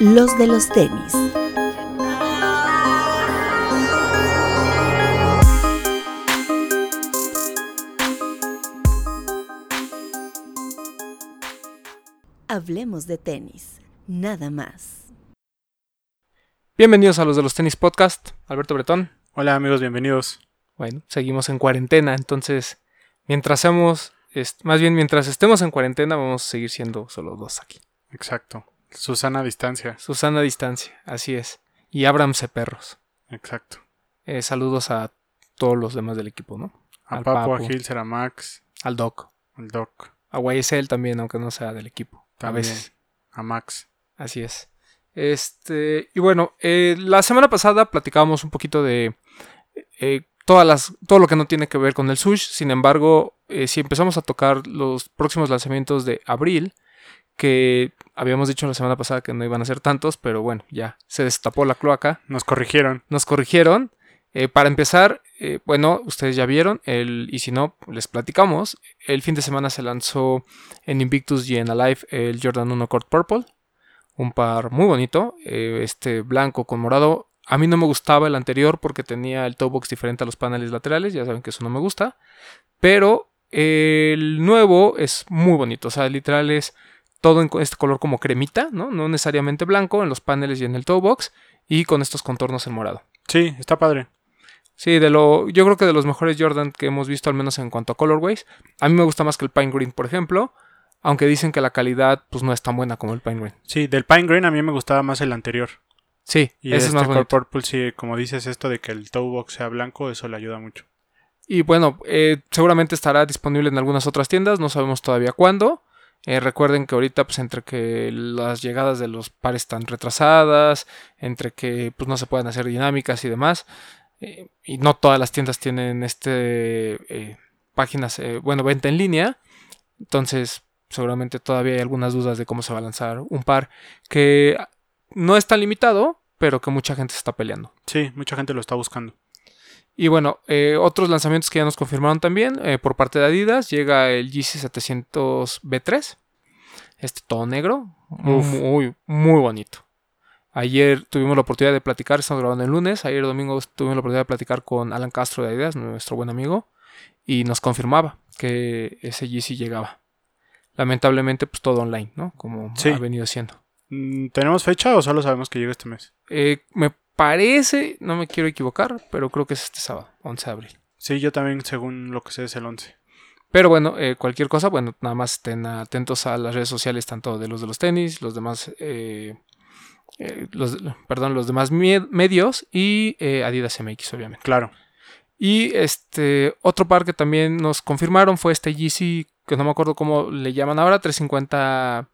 Los de los tenis. Hablemos de tenis, nada más. Bienvenidos a los de los tenis podcast, Alberto Bretón. Hola amigos, bienvenidos. Bueno, seguimos en cuarentena, entonces mientras seamos, más bien mientras estemos en cuarentena vamos a seguir siendo solo dos aquí. Exacto. Susana a distancia. Susana a distancia, así es. Y Abramse perros. Exacto. Eh, saludos a todos los demás del equipo, ¿no? A Al Papo, a Papu. Hilser, a Max, Al Doc. al Doc, A YSL también, aunque no sea del equipo. A También. veces. a Max. Así es. Este, y bueno, eh, la semana pasada platicábamos un poquito de eh, todas las, todo lo que no tiene que ver con el sush. Sin embargo, eh, si empezamos a tocar los próximos lanzamientos de abril, que habíamos dicho la semana pasada que no iban a ser tantos, pero bueno, ya se destapó la cloaca, Nos corrigieron. nos corrigieron. Eh, para empezar, eh, bueno, ustedes ya vieron, el, y si no, les platicamos. El fin de semana se lanzó en Invictus y en Alive el Jordan 1 Court Purple. Un par muy bonito, eh, este blanco con morado. A mí no me gustaba el anterior porque tenía el toe box diferente a los paneles laterales, ya saben que eso no me gusta. Pero el nuevo es muy bonito, o sea, literal es todo en este color como cremita, ¿no? No necesariamente blanco en los paneles y en el toe box y con estos contornos en morado. Sí, está padre. Sí, de lo, yo creo que de los mejores Jordan que hemos visto, al menos en cuanto a colorways. A mí me gusta más que el Pine Green, por ejemplo. Aunque dicen que la calidad pues no es tan buena como el Pine Green. Sí, del Pine Green a mí me gustaba más el anterior. Sí, Y ese este es más Core bonito. Purple, sí, como dices, esto de que el toe box sea blanco, eso le ayuda mucho. Y bueno, eh, seguramente estará disponible en algunas otras tiendas, no sabemos todavía cuándo. Eh, recuerden que ahorita, pues entre que las llegadas de los pares están retrasadas, entre que pues no se pueden hacer dinámicas y demás, eh, y no todas las tiendas tienen este eh, páginas, bueno, venta en línea, entonces seguramente todavía hay algunas dudas de cómo se va a lanzar un par que no es tan limitado, pero que mucha gente se está peleando. Sí, mucha gente lo está buscando. Y bueno, eh, otros lanzamientos que ya nos confirmaron también eh, por parte de Adidas. Llega el GC 700 B3. Este todo negro. Uf. Muy, muy bonito. Ayer tuvimos la oportunidad de platicar, estamos grabando el lunes. Ayer domingo tuvimos la oportunidad de platicar con Alan Castro de Adidas, nuestro buen amigo. Y nos confirmaba que ese GC llegaba. Lamentablemente, pues todo online, ¿no? Como Sí. ha venido siendo. Mm, ¿Tenemos fecha o solo sabemos que llega este mes? Eh, me parece, no me quiero equivocar, pero creo que es este sábado, 11 de abril. Sí, yo también, según lo que sé, es el 11. Pero bueno, eh, cualquier cosa, bueno, nada más estén atentos a las redes sociales, tanto de los de los tenis, los demás, eh, eh, los, perdón, los demás medios y Adidas MX, obviamente. Claro. Y este otro par que también nos confirmaron fue este Yeezy, que no me acuerdo cómo le llaman ahora, 350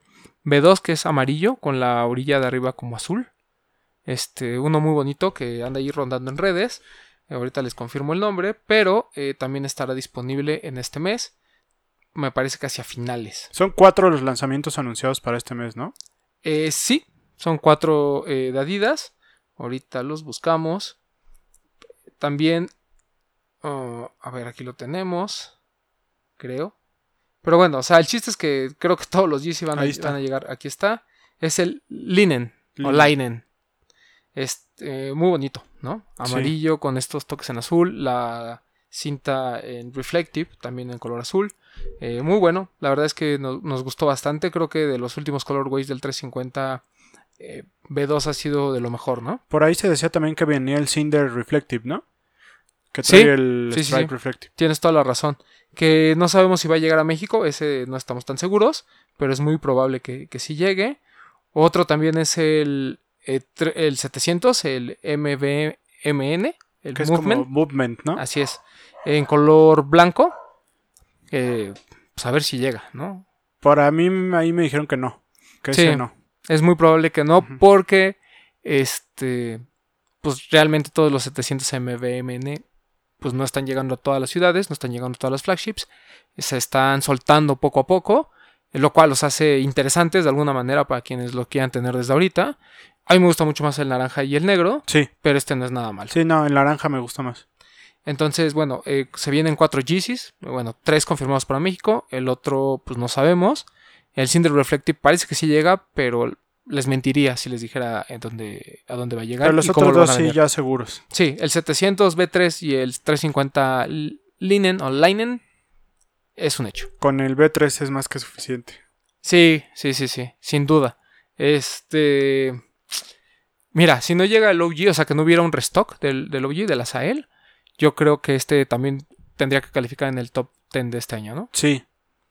B2, que es amarillo, con la orilla de arriba como azul. Este, uno muy bonito que anda ahí rondando en redes. Ahorita les confirmo el nombre, pero eh, también estará disponible en este mes. Me parece que hacia finales. Son cuatro los lanzamientos anunciados para este mes, ¿no? Eh, sí, son cuatro eh, de Adidas. Ahorita los buscamos. También, oh, a ver, aquí lo tenemos. Creo. Pero bueno, o sea, el chiste es que creo que todos los Yeezy a, van a llegar. Aquí está. Es el Linen o Linen. Este, muy bonito, ¿no? Amarillo con estos toques en azul. La cinta en reflective, también en color azul. Eh, muy bueno, la verdad es que no- nos gustó bastante. Creo que de los últimos colorways del 350, eh, B2 ha sido de lo mejor, ¿no? Por ahí se decía también que venía el Cinder Reflective, ¿no? Que Sí, trae el sí, sí, Stripe sí. Reflective. Tienes toda la razón. Que no sabemos si va a llegar a México, ese no estamos tan seguros, pero es muy probable que, que sí llegue. Otro también es el, eh, el 700, el MVMN, el Que es Movement. como Movement, ¿no? Así es. En color blanco. Eh, pues a ver si llega, ¿no? Para mí ahí me dijeron que no. Que Sí. ese no. Es muy probable que no, porque este, pues realmente todos los 700 MVMN pues no están llegando a todas las ciudades, no están llegando a todas las flagships, se están soltando poco a poco, lo cual los hace interesantes de alguna manera para quienes lo quieran tener desde ahorita. A mí me gusta mucho más el naranja y el negro, Sí. pero este no es nada mal. Sí, no, el naranja me gusta más. Entonces, bueno, eh, se vienen cuatro Yeezys. Bueno, tres confirmados para México. El otro, pues no sabemos. El Cinder Reflective parece que sí llega, pero les mentiría si les dijera en dónde, a dónde va a llegar. Pero los y cómo otros lo van dos a sí ya seguros. Sí, el 700 B3 y el 350 L- Linen o Linen es un hecho. Con el B3 es más que suficiente. Sí, sí, sí, sí, sin duda. Este. Mira, si no llega el OG, o sea, que no hubiera un restock del, del OG, de la Sael, yo creo que este también tendría que calificar en el top 10 de este año, ¿no? Sí,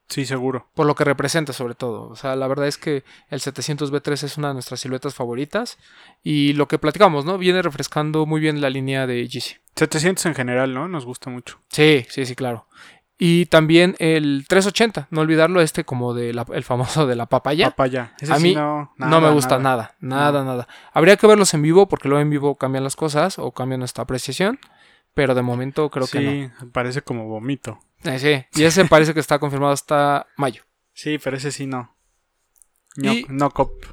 sí, seguro. Por lo que representa, sobre todo. O sea, la verdad es que el 700 B3 es una de nuestras siluetas favoritas. Y lo que platicamos, ¿no? Viene refrescando muy bien la línea de GC. 700 en general, ¿no? Nos gusta mucho. Sí, sí, sí, claro. Y también el 380, no olvidarlo, este como de la- el famoso de la papaya. Papaya. Ese A sí mí no, no me gusta nada, nada, nada. Habría que verlos en vivo porque luego en vivo cambian las cosas o cambian nuestra apreciación. Pero de momento creo que sí, parece como vomito. no. Eh, sí, y ese parece que está confirmado hasta mayo. Sí, pero ese sí no. No, Y- no cop.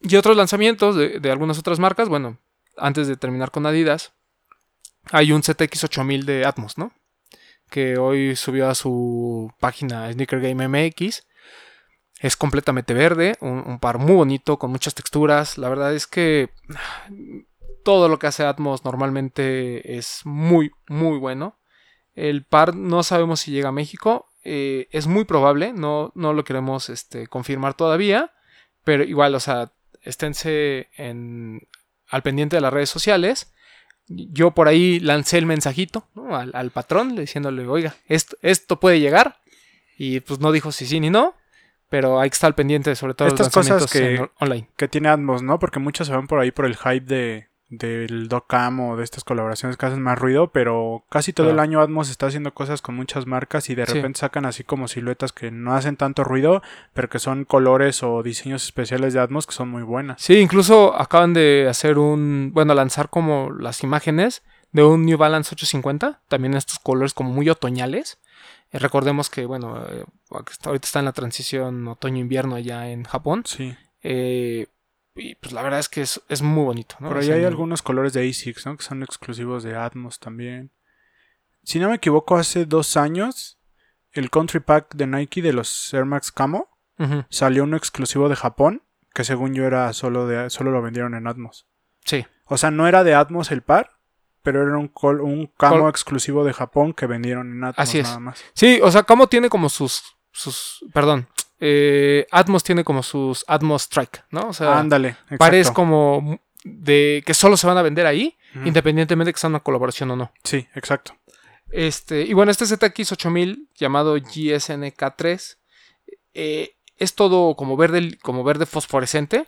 Y otros lanzamientos de, de algunas otras marcas, bueno, antes de terminar con Adidas, hay un ZX 8000 de Atmos, ¿no? Que hoy subió a su página Sneaker Game MX. Es completamente verde, un, par muy bonito, con muchas texturas. La verdad es que todo lo que hace Atmos normalmente es muy, muy bueno. El par no sabemos si llega a México. eh, es muy probable, no, no lo queremos este, confirmar todavía. Pero igual, o sea, esténse al pendiente de las redes sociales. Yo por ahí lancé el mensajito ¿no? al, al patrón diciéndole, oiga, esto, esto puede llegar. Y pues no dijo si sí ni no. Pero hay que estar al pendiente, sobre todo Estas los lanzamientos cosas que- en- online. Que tiene Atmos, ¿no? Porque muchos se van por ahí por el hype de del Docam o de estas colaboraciones que hacen más ruido, pero casi todo Claro. el año Atmos está haciendo cosas con muchas marcas y de Sí. repente sacan así como siluetas que no hacen tanto ruido, pero que son colores o diseños especiales de Atmos que son muy buenas. Sí, incluso acaban de hacer un, bueno, lanzar como las imágenes de un New Balance 850, también estos colores como muy otoñales. Eh, recordemos que, bueno, eh, ahorita está en la transición otoño-invierno allá en Japón. Sí. Eh, y pues la verdad es que es, es muy bonito. ¿no? Por O ahí sea, hay no- algunos colores de ASICS, ¿no? Que son exclusivos de Atmos también. Si no me equivoco, hace dos años, el Country Pack de Nike de los Air Max Camo salió uno exclusivo de Japón, que según yo era solo de solo lo vendieron en Atmos. Sí, O sea, no era de Atmos el par, pero era un, col- un camo Col- exclusivo de Japón que vendieron en Atmos Así es. nada más. sí, o sea, como tiene como sus, sus, perdón, eh, Atmos tiene como sus Atmos Strike, ¿no? O sea, Ándale, pares como de que solo se van a vender ahí, independientemente de que sea una colaboración o no. Sí, exacto. Este, y bueno, este ZX 8000 llamado GSNK3 eh, es todo como verde, como verde fosforescente,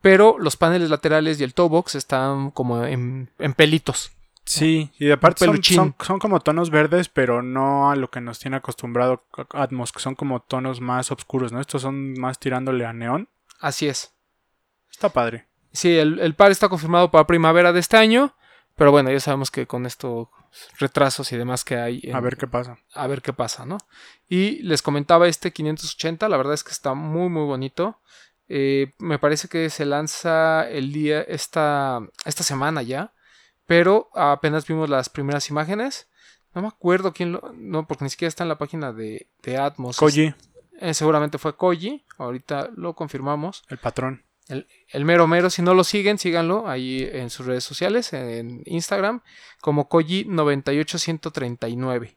pero los paneles laterales y el toe box están como en, en pelitos. Sí, y aparte son, son, son como tonos verdes, pero no a lo que nos tiene acostumbrado Atmos, que son como tonos más oscuros, ¿no? Estos son más tirándole a neón. Así es. Está padre. Sí, el, el par está confirmado para primavera de este año, pero bueno, ya sabemos que con estos retrasos y demás que hay, en- A ver qué pasa. a ver qué pasa, ¿no? Y les comentaba este 580, la verdad es que está muy, muy bonito. Eh, me parece que se lanza el día, esta, esta semana ya, pero apenas vimos las primeras imágenes. No me acuerdo quién lo. No, porque ni siquiera está en la página de, de Atmos. Koji, Eh, seguramente fue Koji. Ahorita lo confirmamos. el patrón. El, el mero mero, si no lo siguen, síganlo ahí en sus redes sociales, en Instagram, como Koji98139.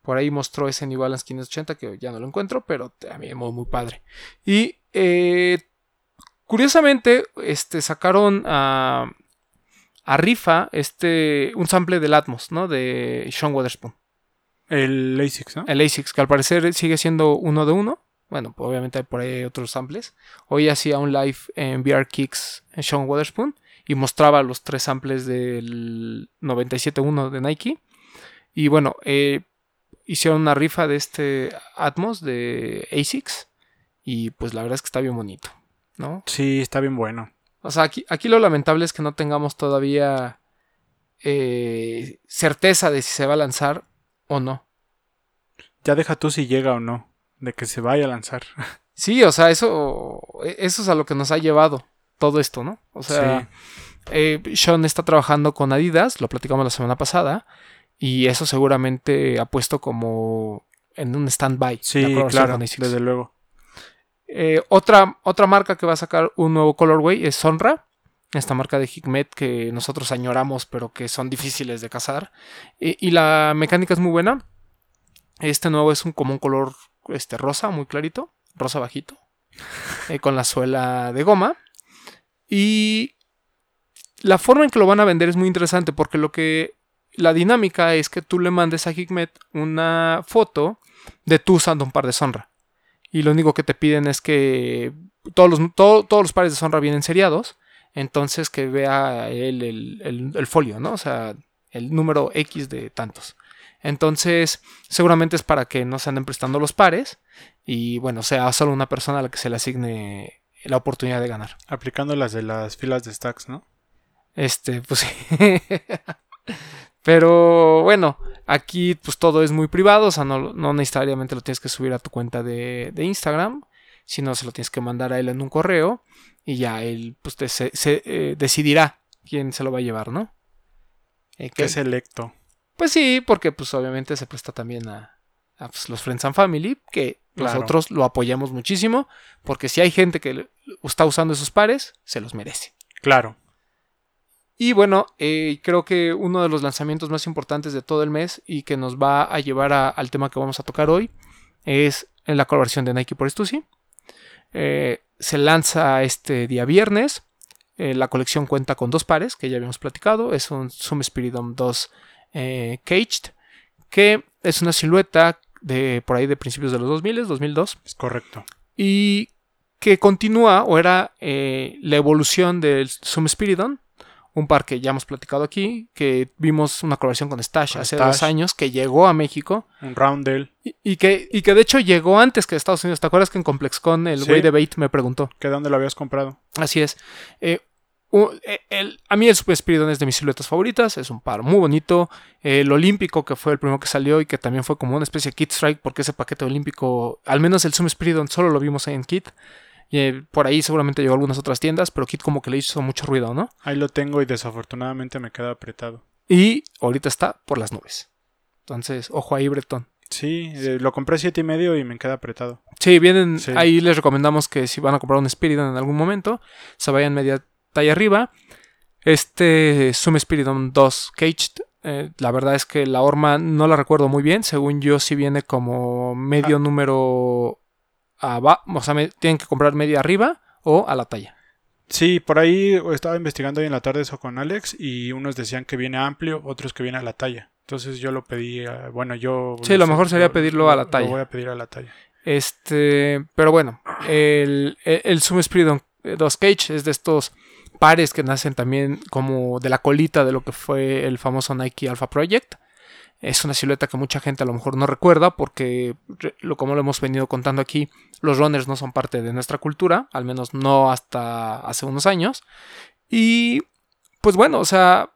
Por ahí mostró ese New Balance 580 que ya no lo encuentro, pero también muy, muy padre. Y eh, curiosamente, este, sacaron a, a rifa este, un sample del Atmos, ¿no? De Sean Weatherspoon. El ASICS, ¿no? El ASICS, que al parecer sigue siendo uno de uno. Bueno, pues obviamente hay por ahí otros samples. Hoy hacía un live en VR Kicks en Sean Weatherspoon y mostraba los tres samples del 97.1 de Nike. Y bueno, eh, hicieron una rifa de este Atmos de ASICS y pues la verdad es que está bien bonito, ¿no? Sí, está bien bueno. O sea, aquí, aquí lo lamentable es que no tengamos todavía eh, certeza de si se va a lanzar o no. Ya deja tú si llega o no, de que se vaya a lanzar. Sí, o sea, eso, eso es a lo que nos ha llevado todo esto, ¿no? O sea, eh, Sean está trabajando con Adidas, lo platicamos la semana pasada, y eso seguramente ha puesto como en un stand-by. Sí, sí claro, desde luego. Eh, otra, otra marca que va a sacar un nuevo colorway es Sonra. Esta marca de Hikmet que nosotros añoramos, pero que son difíciles de cazar. Y, y la mecánica es muy buena. Este nuevo es un, como un color este, rosa, muy clarito. Rosa bajito. eh, con la suela de goma. Y la forma en que lo van a vender es muy interesante porque lo que la dinámica es que tú le mandes a Hikmet una foto de tú usando un par de Sonra. Y lo único que te piden es que todos los, todo- todos los pares de Sonra vienen seriados. Entonces que vea él el, el- el folio, ¿no? O sea, el número X de tantos. Entonces, seguramente es para que no se anden prestando los pares. Y bueno, sea solo una persona a la que se le asigne la oportunidad de ganar. Aplicando las de las filas de stacks, ¿no? Este, pues sí. Pero bueno, aquí pues todo es muy privado, o sea, no, no necesariamente lo tienes que subir a tu cuenta de, de Instagram, sino se lo tienes que mandar a él en un correo y ya él pues te- se, se, eh, decidirá quién se lo va a llevar, ¿no? Eh, que- Qué selecto. pues sí, porque pues obviamente se presta también a, a, pues, los Friends and Family, que Claro. nosotros lo apoyamos muchísimo, porque si hay gente que está usando esos pares, se los merece. Claro. Y bueno, eh, creo que uno de los lanzamientos más importantes de todo el mes y que nos va a llevar a- al tema que vamos a tocar hoy es en la colaboración de Nike por Stussy. Eh, se lanza este día viernes. Eh, la colección cuenta con dos pares que ya habíamos platicado. Es un Zoom Spiridom 2 eh, Caged, que es una silueta de por ahí de principios de los 2000, 2002 Es correcto. y que continúa o era eh, la evolución del Zoom Spiridon, un par que ya hemos platicado aquí, que vimos una colaboración con Stash Con hace Stash. dos años, que llegó a México Un roundel. y, y que, y que de hecho llegó antes que Estados Unidos. ¿Te acuerdas que en ComplexCon el Sí. güey de Bait me preguntó? ¿Que dónde lo habías comprado? Así es. Eh, eh, el- a mí el Super Spiridon es de mis siluetas favoritas. Es un par muy bonito. El olímpico, que fue el primero que salió y que también fue como una especie de Kit Strike, porque ese paquete olímpico, al menos el Zoom Spiridon, solo lo vimos en Kit. Eh, por ahí seguramente llegó a algunas otras tiendas, pero Kit como que le hizo mucho ruido, ¿no? Ahí lo tengo y desafortunadamente me queda apretado. Y ahorita está por las nubes. Entonces, ojo ahí, Bretón. Sí, eh, lo compré siete y medio y me queda apretado. Sí, vienen. Sí. Ahí les recomendamos que si van a comprar un Spiridon en algún momento, se vayan media talla arriba. Este Zoom Spiridon 2 Caged, eh, la verdad es que la horma no la recuerdo muy bien. Según yo, sí viene como medio Ah. número abajo. O sea, me- tienen que comprar media arriba o a la talla. Sí, por ahí estaba investigando hoy en la tarde eso con Alex y unos decían que viene amplio, otros que viene a la talla. Entonces yo lo pedí, eh, bueno, yo... Sí, lo mejor sería pedirlo a la talla. Lo voy a pedir a la talla. Este, pero bueno, el, el, el Zoom Spiridon 2 Cage es de estos pares que nacen también como de la colita de lo que fue el famoso Nike Alpha Project. Es una silueta que mucha gente a lo mejor no recuerda porque, como lo hemos venido contando aquí, los runners no son parte de nuestra cultura, al menos no hasta hace unos años. Y pues bueno, o sea,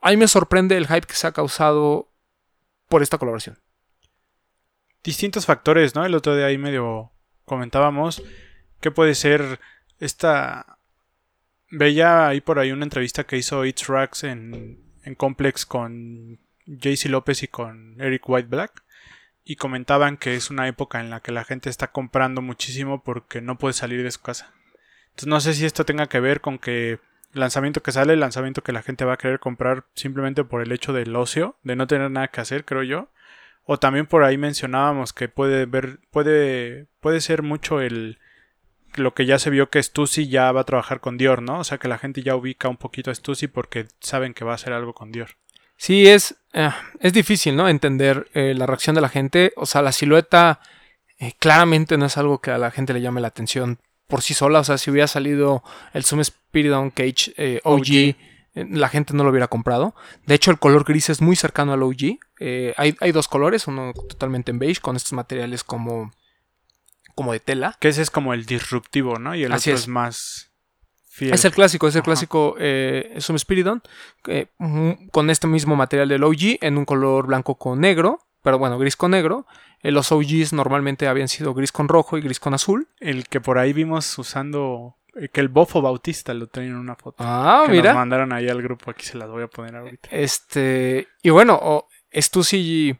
a mí me sorprende el hype que se ha causado por esta colaboración. Distintos factores, ¿no? El otro día ahí medio comentábamos que puede ser esta... Veía ahí por ahí una entrevista que hizo It's Racks en, en Complex con JC López y con Eric White Black. Y comentaban que es una época en la que la gente está comprando muchísimo porque no puede salir de su casa. Entonces no sé si esto tenga que ver con que el lanzamiento que sale, el lanzamiento que la gente va a querer comprar simplemente por el hecho del ocio, de no tener nada que hacer, creo yo. O también por ahí mencionábamos que puede ver, puede, puede ser mucho el lo que ya se vio que Stussy ya va a trabajar con Dior, ¿no? O sea que la gente ya ubica un poquito a Stussy porque saben que va a hacer algo con Dior. Sí, es, eh, es difícil, ¿no? Entender eh, la reacción de la gente. O sea, la silueta eh, claramente no es algo que a la gente le llame la atención por sí sola. O sea, si hubiera salido el Zoom Spiridon Cage OG, OG. la gente no lo hubiera comprado. De hecho, el color gris es muy cercano al OG. Hay, hay dos colores, uno totalmente en beige, con estos materiales como, como de tela. Que ese es como el disruptivo, ¿no? Y el Así otro es. es, más fiel. Es el clásico, es el Ajá. clásico eh, Zoom Spiridon eh, con este mismo material del OG en un color blanco con negro, pero bueno, gris con negro. Eh, los OGs normalmente habían sido gris con rojo y gris con azul. El que por ahí vimos usando eh, que el Bofo Bautista lo tenía en una foto. Ah, que mira. nos mandaron ahí al grupo, aquí se las voy a poner ahorita. Este, y bueno, o- Stussy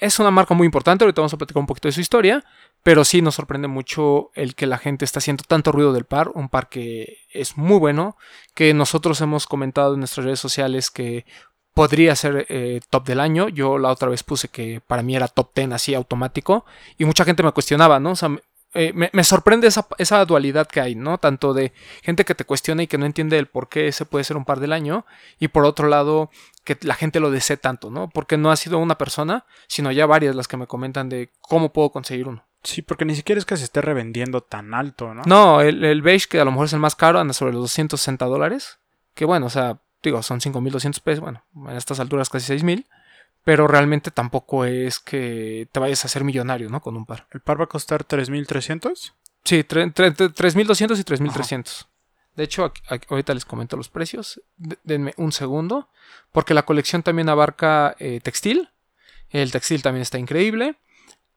es una marca muy importante, ahorita vamos a platicar un poquito de su historia, Pero sí nos sorprende mucho el que la gente está haciendo tanto ruido del par, un par que es muy bueno, que nosotros hemos comentado en nuestras redes sociales que podría ser eh, top del año. Yo la otra vez puse que para mí era top 10 así automático y mucha gente me cuestionaba, ¿no? O sea, eh, me, sorprende esa, dualidad que hay, ¿no? Tanto de gente que te cuestiona y que no entiende el por qué ese puede ser un par del año, y por otro lado, que la gente lo desee tanto, ¿no? Porque no ha sido una persona, sino ya varias las que me comentan de cómo puedo conseguir uno. Sí, porque ni siquiera es que se esté revendiendo tan alto, ¿no? No, el, el beige, que a lo mejor es el más caro, anda sobre los 260 dólares. Que bueno, o sea, digo, son 5.200 pesos, bueno, en estas alturas casi 6.000 pero realmente tampoco es que te vayas a hacer millonario, ¿no? Con un par. ¿El par va a costar 3.300? Sí, 3.200 y 3.300. De hecho, ahorita les comento los precios. denme un segundo, porque la colección también abarca eh, textil. El textil también está increíble.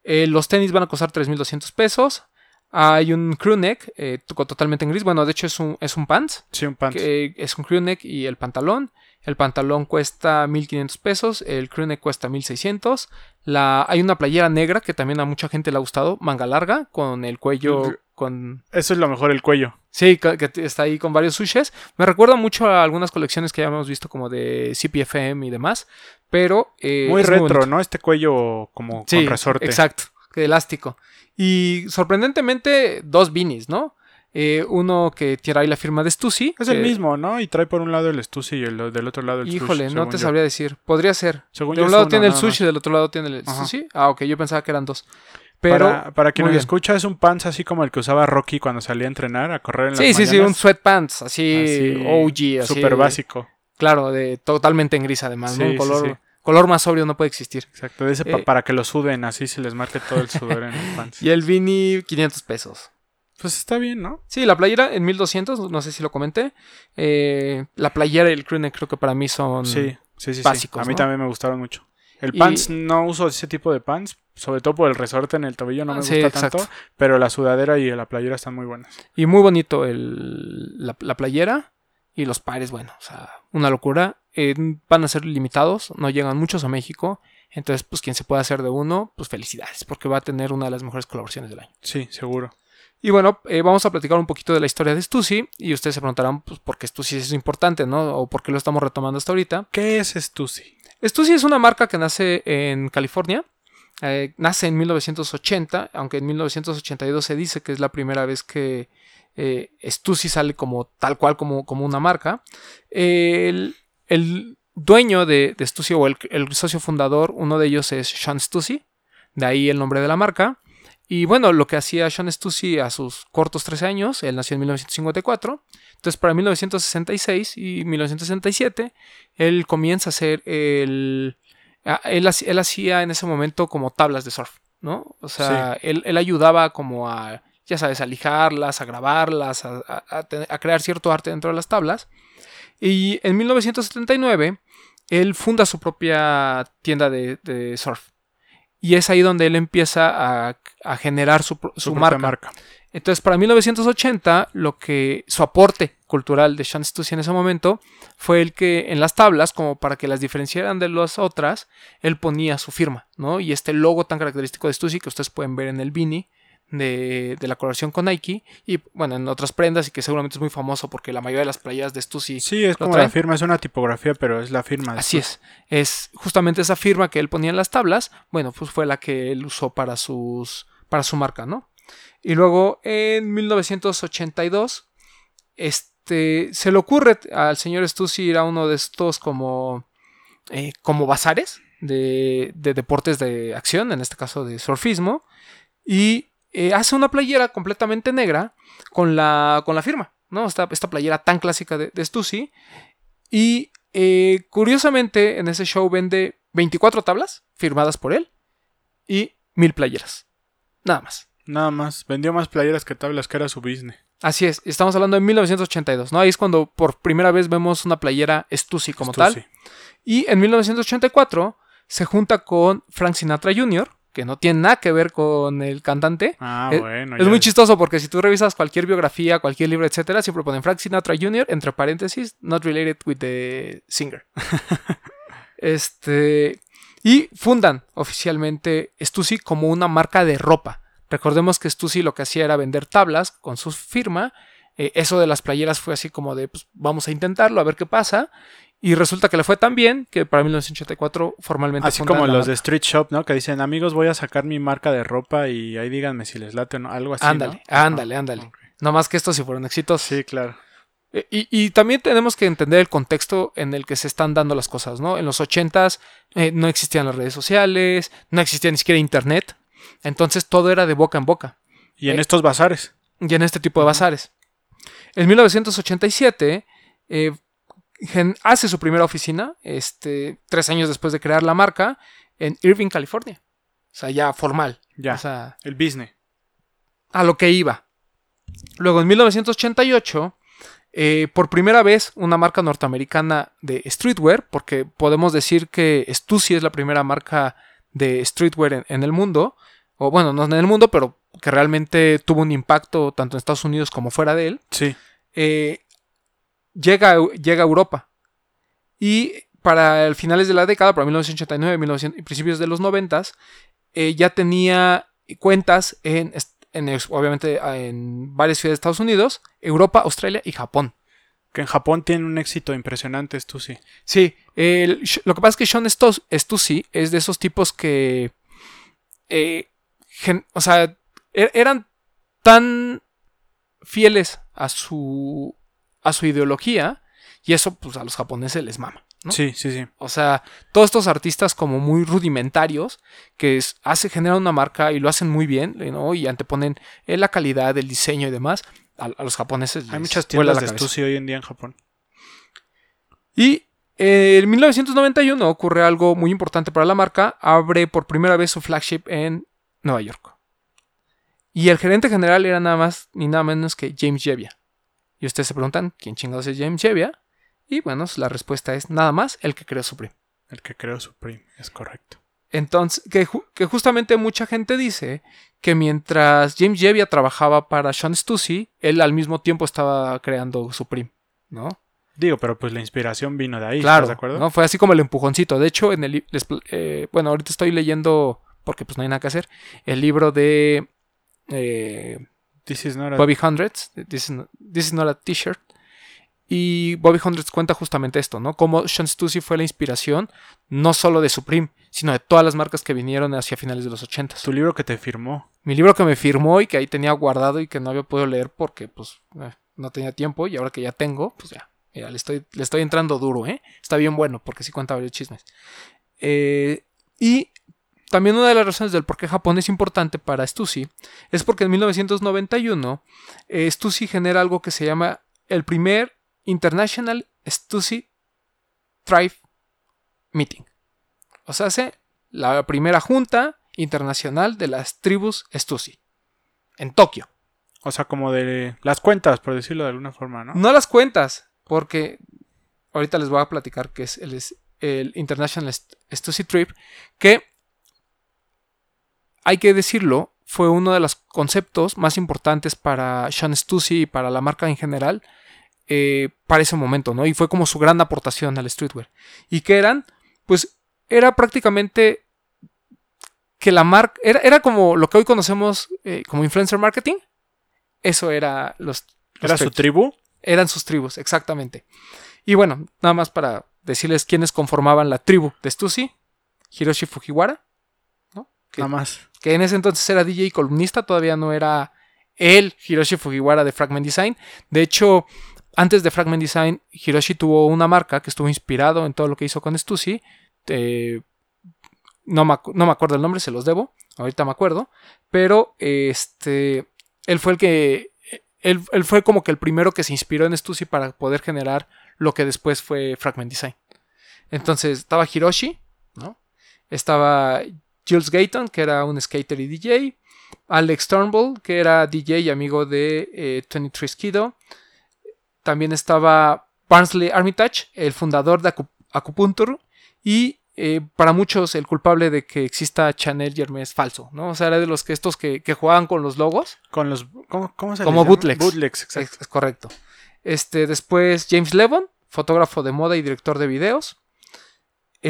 Eh, los tenis van a costar 3.200 pesos. Hay un crewneck eh, totalmente en gris. Bueno, de hecho es un, es un pants. Sí, un pants. Que es un crewneck y el pantalón. El pantalón cuesta 1500 pesos. El crewneck cuesta 1600. La, hay una playera negra que también a mucha gente le ha gustado. Manga larga, con el cuello. Con... Eso es lo mejor, el cuello. Sí, que está ahí con varios sushes. Me recuerda mucho a algunas colecciones que ya hemos visto como de CPFM y demás. Pero. Eh, muy retro, ¿no? Este cuello como con resorte. Exacto, elástico. Y sorprendentemente, dos beanies, ¿no? Eh, uno que tiene ahí la firma de Stussy. Es el mismo, ¿no? Y trae por un lado el Stussy y el, del otro lado el Híjole, no te sabría decir. Podría ser. de un lado tiene el sushi, del otro lado tiene el Stussy. Ah, ok, yo pensaba que eran dos. Pero, para, quien nos escucha, es un pants así como el que usaba Rocky cuando salía a entrenar, a correr en la Sí, sí, sí, un sweatpants, así, OG, así. Súper básico. Claro, de totalmente en gris además, ¿no? Un color Color más sobrio no puede existir. Exacto, ese eh, para que lo suden, así se les marque todo el sudor en el pants. Y el Vini, 500 pesos. Pues está bien, ¿no? Sí, la playera en 1200, no sé si lo comenté. Eh, la playera y el crewneck creo que para mí son sí, sí, sí, básicos. A mí también me gustaron mucho. El pants no uso ese tipo de pants, sobre todo por el resorte en el tobillo no me gusta tanto, pero la sudadera y la playera están muy buenas. Y muy bonito el, la, la, playera y los pares, bueno, o sea, una locura. Eh, van a ser limitados, no llegan muchos a México. Entonces, pues quien se pueda hacer de uno, pues felicidades, porque va a tener una de las mejores colaboraciones del año. Sí, seguro. Y bueno, eh, vamos a platicar un poquito de la historia de Stussy. Y ustedes se preguntarán, pues, ¿por qué Stussy es importante, no? O por qué lo estamos retomando hasta ahorita. ¿Qué es Stussy? Stussy es una marca que nace en California. Eh, nace en 1980, aunque en 1982 se dice que es la primera vez que eh, Stussy sale como tal cual como, como una marca. El, el dueño de, de Stussy o el, socio fundador, uno de ellos es Sean Stussy, de ahí el nombre de la marca. Y bueno, lo que hacía Sean Stussy a sus cortos 13 años, él nació en 1954, entonces para 1966 y 1967, él comienza a hacer el... Él, él hacía en ese momento como tablas de surf, ¿no? O sea, él, él, ayudaba como a, ya sabes, a lijarlas, a grabarlas, a, a crear cierto arte dentro de las tablas. Y en 1979, él funda su propia tienda de, surf. Y es ahí donde él empieza a, generar su, marca. Entonces, para 1980, lo que su aporte cultural de Sean Stussy en ese momento fue el que en las tablas, como para que las diferenciaran de las otras, él ponía su firma, ¿no? Y este logo tan característico de Stussy que ustedes pueden ver en el Beanie, de, la colaboración con Nike y bueno, en otras prendas y que seguramente es muy famoso porque la mayoría de las playeras de Stussy Sí, es como la firma, es una tipografía, pero es la firma. Así es, es justamente esa firma que él ponía en las tablas, bueno, pues fue la que él usó para sus para su marca, ¿no? Y luego en 1982 este se le ocurre al señor Stussy ir a uno de estos como eh, como bazares de, de deportes de acción, en este caso de surfismo, y eh, hace una playera completamente negra con la, con la firma, ¿no? Esta, esta playera tan clásica de, de Stussy. Y eh, curiosamente en ese show vende 24 tablas firmadas por él y mil playeras. Nada más. Nada más. Vendió más playeras que tablas, que era su business. Así es. Estamos hablando de 1982, ¿no? Ahí es cuando por primera vez vemos una playera Stussy como tal. Y en 1984 se junta con Frank Sinatra Jr., que no tiene nada que ver con el cantante. Ah, es, bueno. Es muy chistoso porque si tú revisas cualquier biografía, cualquier libro, etcétera, siempre ponen Frank Sinatra Jr. entre paréntesis, not related with the singer. este. Y fundan oficialmente Stussy como una marca de ropa. Recordemos que Stussy lo que hacía era vender tablas con su firma. Eh, eso de las playeras fue así como de, pues vamos a intentarlo, a ver qué pasa. Y resulta que le fue tan bien que para 1984 formalmente... Así como los marca. de Street Shop, ¿no? Que dicen, amigos, voy a sacar mi marca de ropa y ahí díganme si les late o no. Algo así, ¿no? Ándale, ándale, Ah, ándale. ok. No más que estos sí fueron éxitos. Sí, claro. Eh, Y, y también tenemos que entender el contexto en el que se están dando las cosas, ¿no? En los 80s eh, no existían las redes sociales, no existía ni siquiera internet, entonces todo era de boca en boca, Y en Eh, estos bazares. y en este tipo de bazares. En 1987 eh, hace su primera oficina, este, tres años después de crear la marca, en Irving, California. O sea, ya formal. Ya. O sea, el business. a lo que iba. Luego, en 1988, eh, por primera vez, una marca norteamericana de streetwear, porque podemos decir que Stussy es la primera marca de streetwear en, en el mundo, o bueno, no en el mundo, pero que realmente tuvo un impacto tanto en Estados Unidos como fuera de él, Sí. eh, llega, llega a Europa. Y para el finales de la década, para 1989 1900 y principios de los 90, eh, ya tenía cuentas en, en obviamente en varias ciudades de Estados Unidos, Europa, Australia y Japón. Que en Japón tiene un éxito impresionante, esto sí. El- lo que pasa es que Sean Stussy es de esos tipos que, eh, gen- o sea, er- eran tan fieles a su, a su ideología y eso pues a los japoneses les mama. ¿no? Sí, sí, sí. O sea, todos estos artistas como muy rudimentarios que hace, generan una marca y lo hacen muy bien, ¿no? Y anteponen eh, la calidad, el diseño y demás. A, a los japoneses Hay les muchas tiendas la de. Stussy hoy en día en Japón. Y eh, en 1991 ocurre algo muy importante para la marca. Abre por primera vez su flagship en Nueva York. Y el gerente general era nada más ni nada menos que James Jebbia. Y ustedes se preguntan, ¿quién chingados es James Jebbia? Y bueno, la respuesta es nada más el que creó Supreme. El que creó Supreme, es correcto. Entonces, que, ju- que justamente mucha gente dice que mientras James Jebbia trabajaba para Sean Stussy, él al mismo tiempo estaba creando Supreme, ¿no? Digo, pero pues la inspiración vino de ahí, Claro, ¿estás de acuerdo? ¿no? Fue así como el empujoncito. De hecho, en el les eh, bueno, ahorita estoy leyendo, porque pues no hay nada que hacer, el libro de eh, This is not a- Bobby Hundreds, This is, not, This is not a T-shirt. Y Bobby Hundreds cuenta justamente esto, ¿no? Cómo Sean Stussy fue la inspiración, no solo de Supreme, sino de todas las marcas que vinieron hacia finales de los 80. tu libro que te firmó. Mi libro que me firmó y que ahí tenía guardado y que no había podido leer porque pues eh, no tenía tiempo y ahora que ya tengo, pues ya, mira, le estoy, le estoy entrando duro, ¿eh? Está bien bueno porque sí cuenta varios chismes. Eh, y también una de las razones del por qué Japón es importante para Stussy es porque en 1991 eh, Stussy genera algo que se llama el primer International Stussy Tribe Meeting. O sea, hace la primera junta internacional de las tribus Stussy en Tokio. O sea, como de las cuentas, por decirlo de alguna forma, ¿no? No las cuentas, porque ahorita les voy a platicar que es el, International St- Stussy Trip, que hay que decirlo, fue uno de los conceptos más importantes para Sean Stussy y para la marca en general eh, para ese momento, ¿no? Y fue como su gran aportación al streetwear. Y que eran, pues, era prácticamente que la marca, era, era como lo que hoy conocemos eh, como influencer marketing. Eso era los... los Era su tribu. Eran sus tribus, exactamente. Y bueno, nada más para decirles quiénes conformaban la tribu de Stussy. Hiroshi Fujiwara, ¿no? que, Nada más. Que en ese entonces era DJ y columnista, todavía no era él, Hiroshi Fujiwara de Fragment Design. De hecho, antes de Fragment Design, Hiroshi tuvo una marca que estuvo inspirado en todo lo que hizo con Stussy. Eh, no, me, no me acuerdo el nombre, se los debo. Ahorita me acuerdo. Pero este. Él fue el que. Él, él fue como que el primero que se inspiró en Stussy para poder generar lo que después fue Fragment Design. Entonces estaba Hiroshi, ¿no? Estaba Jules Gayton, que era un skater y DJ. Alex Turnbull, que era DJ y amigo de eh, Tony Triskido. También estaba Barnsley Armitage, el fundador de Acu- Acupuncture. Y eh, para muchos el culpable de que exista Chanel Hermes falso, ¿no? O sea, era de los que estos que, que jugaban con los logos. Con los. ¿Cómo, cómo se Como bootlegs. Bootlegs, exacto. Es, es correcto. Este, después James Levon, fotógrafo de moda y director de videos.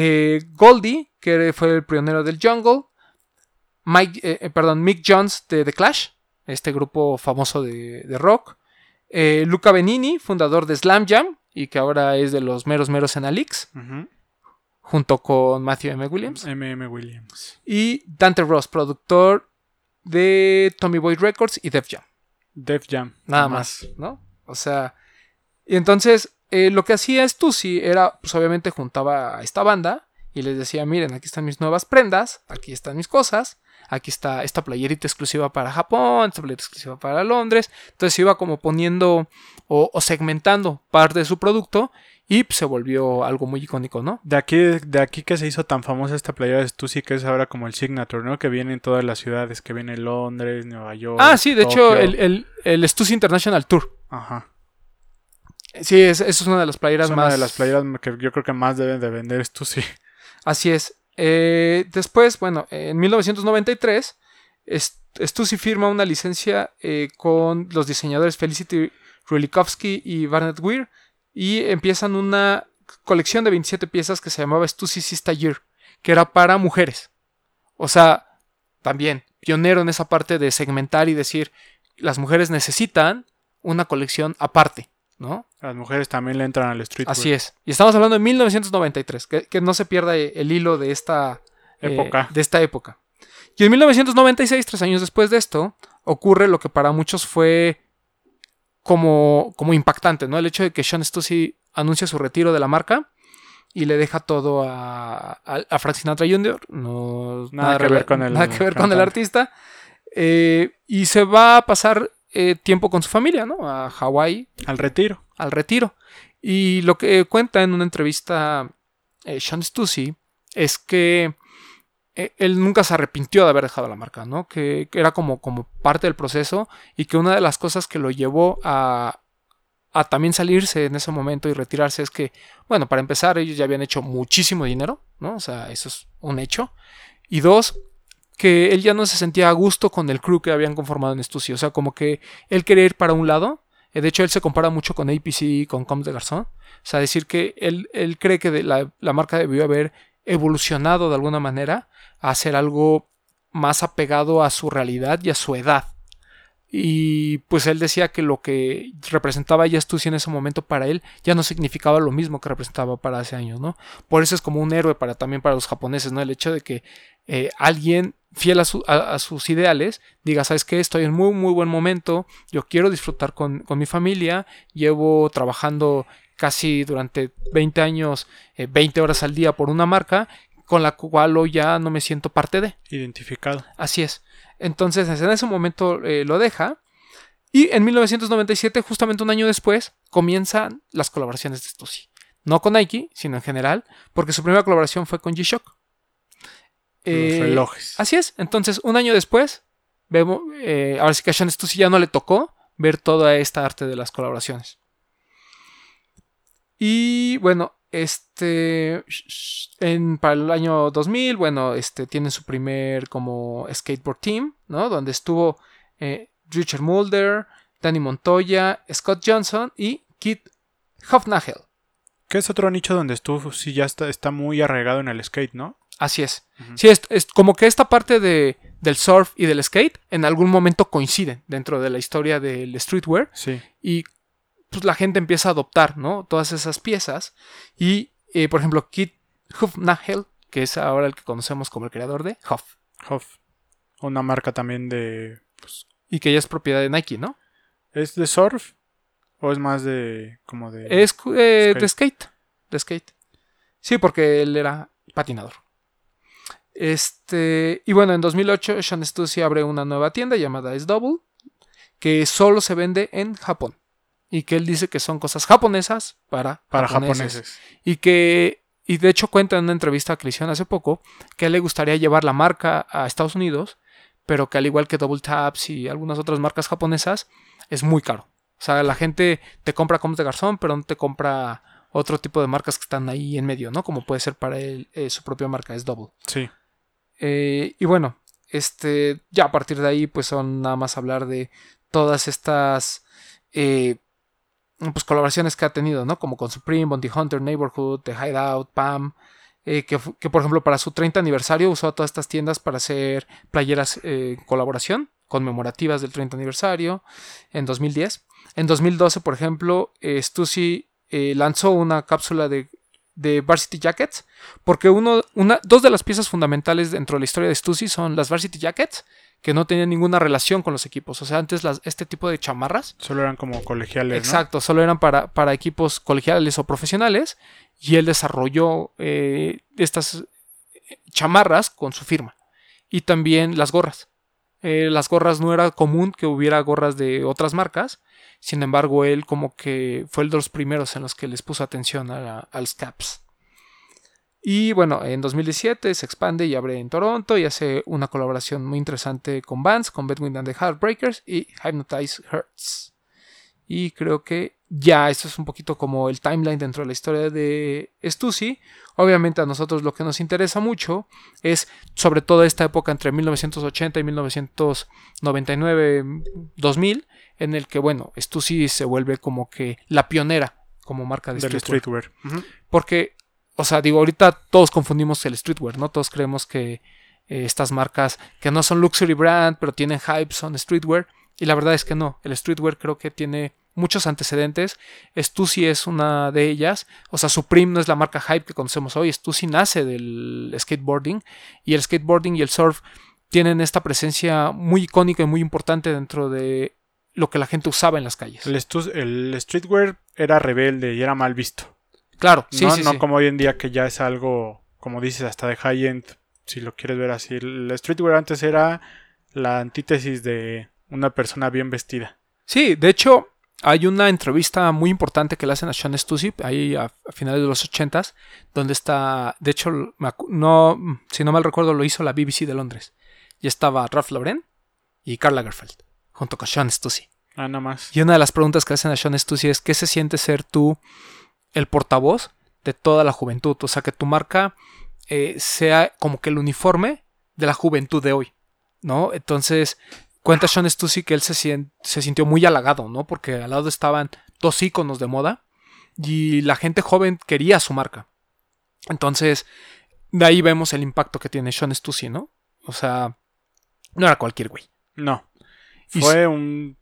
Eh, Goldie, que fue el pionero del jungle. Mike, eh, eh, perdón, Mick Jones de The Clash, este grupo famoso de, de rock. Eh, Luca Benini, fundador de Slam Jam y que ahora es de los meros meros en Alix, junto con Matthew M. Williams. M.M. Williams. Y Dante Ross, productor de Tommy Boy Records y Def Jam. Def Jam. Nada más, ¿no? O sea, y entonces eh, lo que hacía Stussy era, pues obviamente juntaba a esta banda y les decía, miren, aquí están mis nuevas prendas, aquí están mis cosas, aquí está esta playerita exclusiva para Japón, esta playerita exclusiva para Londres. Entonces iba como poniendo o, o segmentando parte de su producto y pues, se volvió algo muy icónico, ¿no? De aquí, de aquí que se hizo tan famosa esta playera de Stussy, que es ahora como el Signature, ¿no? Que viene en todas las ciudades, que viene Londres, Nueva York. Ah, sí, de hecho, el, el, el Stussy International Tour. Ajá. Sí, es, eso es una de las playeras Es una más. de las playeras que yo creo que más deben de vender Stussy. Así es. Eh, después, bueno, en 1993, Est- Stussy firma una licencia eh, con los diseñadores Felicity Rulikovsky y Barnett Weir y empiezan una colección de 27 piezas que se llamaba Stussy Sista Year, que era para mujeres. O sea, también pionero en esa parte de segmentar y decir, las mujeres necesitan una colección aparte, ¿no? Las mujeres también le entran al street Así es. Y estamos hablando de 1993, que, que no se pierda el hilo de esta eh, Época. de esta época. Y en 1996, tres años después de esto, ocurre lo que para muchos fue como, como impactante, ¿no? El hecho de que Sean Stussy anuncia su retiro de la marca y le deja todo a, a, a Frank Sinatra Jr. No, Nada que ver con el nada que ver con el artista. Eh, y se va a pasar eh, tiempo con su familia, ¿no? A Hawái, Al retiro. al retiro. Y lo que cuenta en una entrevista eh, Sean Stussy es que eh, él nunca se arrepintió de haber dejado la marca, ¿no? Que, que era como, como parte del proceso y que una de las cosas que lo llevó a, a también salirse en ese momento y retirarse es que, bueno, para empezar, ellos ya habían hecho muchísimo dinero, ¿no? O sea, eso es un hecho. Y dos, que él ya no se sentía a gusto con el crew que habían conformado en Stussy. O sea, como que él quería ir para un lado. Eh, De hecho, él se compara mucho con APC y con Combs de Garzón. O sea, decir que él, él cree que la, la marca debió haber evolucionado de alguna manera a hacer algo más apegado a su realidad y a su edad. Y pues él decía que lo que representaba ya Stussy en ese momento para él ya no significaba lo mismo que representaba para hace años, ¿no? Por eso es como un héroe para también para los japoneses, ¿no? El hecho de que eh, alguien fiel a, su- a- a sus ideales diga, ¿sabes qué? Estoy en muy, muy buen momento, yo quiero disfrutar con, con mi familia, llevo trabajando casi durante 20 años, eh, 20 horas al día por una marca con la cual hoy ya no me siento parte de. Identificado. Así es. Entonces, en ese momento eh, lo deja. Y en 1997, justamente un año después, comienzan las colaboraciones de Stussy. No con Nike, sino en general, porque su primera colaboración fue con G-Shock. Los Eh, relojes. Así es. Entonces, un año después, vemos, eh, ahora sí que a Sean Stussy ya no le tocó ver toda esta arte de las colaboraciones. Y bueno, este, en, para el año 2000, bueno, este, tienen su primer como skateboard team, ¿no? Donde estuvo eh, Richard Mulder, Danny Montoya, Scott Johnson y Kit Hofnagel. Que es otro nicho donde tú sí ya está, está muy arraigado en el skate, ¿no? Así es. Sí, es, es como que esta parte de, del surf y del skate en algún momento coinciden dentro de la historia del streetwear Sí. y pues la gente empieza a adoptar, ¿no? Todas esas piezas y, eh, por ejemplo, Kit Hufnagel, que es ahora el que conocemos como el creador de Huff Hoff. Una marca también de. y que ya es propiedad de Nike, ¿no? ¿Es de surf? ¿O es más de. como de. Es eh, skate. de skate. De skate. Sí, porque él era patinador. Este. Y bueno, en 2008, Sean Stussy abre una nueva tienda llamada S-Double. Que solo se vende en Japón. Y que él dice que son cosas japonesas para, para japoneses. japoneses. Y que. Y de hecho cuenta en una entrevista le hicieron hace poco. Que a él le gustaría llevar la marca a Estados Unidos. Pero que al igual que Double Taps y algunas otras marcas japonesas. Es muy caro. O sea, la gente te compra como de garzón, pero no te compra otro tipo de marcas que están ahí en medio, ¿no? Como puede ser para él eh, su propia marca, es Double. Sí. Eh, y bueno, este, ya a partir de ahí, pues son nada más hablar de todas estas eh, pues colaboraciones que ha tenido, ¿no? Como con Supreme, Bounty Hunter, Neighborhood, The Hideout, Pam, eh, que, que, por ejemplo para su 30 aniversario usó a todas estas tiendas para hacer playeras en colaboración conmemorativas del 30 aniversario en 2010. En 2012, por ejemplo, Stussy lanzó una cápsula de, de Varsity Jackets, porque uno, una, dos de las piezas fundamentales dentro de la historia de Stussy son las Varsity Jackets, que no tenían ninguna relación con los equipos. O sea, antes las, este tipo de chamarras Solo eran como colegiales, ¿no? Exacto, solo eran para, para equipos colegiales o profesionales y él desarrolló eh, estas chamarras con su firma y también las gorras. Eh, las gorras no era común que hubiera gorras de otras marcas, sin embargo él como que fue el de los primeros en los que les puso atención a, la- los caps. Y bueno, en 2017 se expande y abre en Toronto y hace una colaboración muy interesante con bands, con Bedouin and the Heartbreakers y Hypnotize Hurts. Y creo que ya esto es un poquito como el timeline dentro de la historia de Stussy. Obviamente a nosotros lo que nos interesa mucho es sobre todo esta época entre 1980 y 1999-2000 en el que bueno, Stussy se vuelve como que la pionera como marca de streetwear. streetwear. Porque, o sea, digo, ahorita todos confundimos el streetwear, ¿no? Todos creemos que eh, estas marcas que no son luxury brand, pero tienen hype, son streetwear. Y la verdad es que no. El streetwear creo que tiene muchos antecedentes. Stussy es una de ellas. O sea, Supreme no es la marca hype que conocemos hoy. Stussy nace del skateboarding. Y el skateboarding y el surf tienen esta presencia muy icónica y muy importante dentro de lo que la gente usaba en las calles. El, streetwear era rebelde y era mal visto. Claro, sí, no sí, no sí. como hoy en día que ya es algo, como dices, hasta de high-end, si lo quieres ver así. El streetwear antes era la antítesis de una persona bien vestida. Sí, de hecho, hay una entrevista muy importante que le hacen a Sean Stussy ahí a, a finales de los ochentas, donde está, de hecho, no, si no mal recuerdo, lo hizo la BBC de Londres. Y estaba Ralph Lauren y Karl Lagerfeld, junto con Sean Stussy. Ah, nada más. Y una de las preguntas que hacen a Sean Stussy es ¿qué se siente ser tú el portavoz de toda la juventud? O sea, que tu marca eh, sea como que el uniforme de la juventud de hoy, ¿no? Entonces, cuenta Sean Stussy que él se, sintió muy halagado, ¿no? Porque al lado estaban dos íconos de moda y la gente joven quería su marca. Entonces, de ahí vemos el impacto que tiene Sean Stussy, ¿no? O sea, no era cualquier güey. No. Y Fue un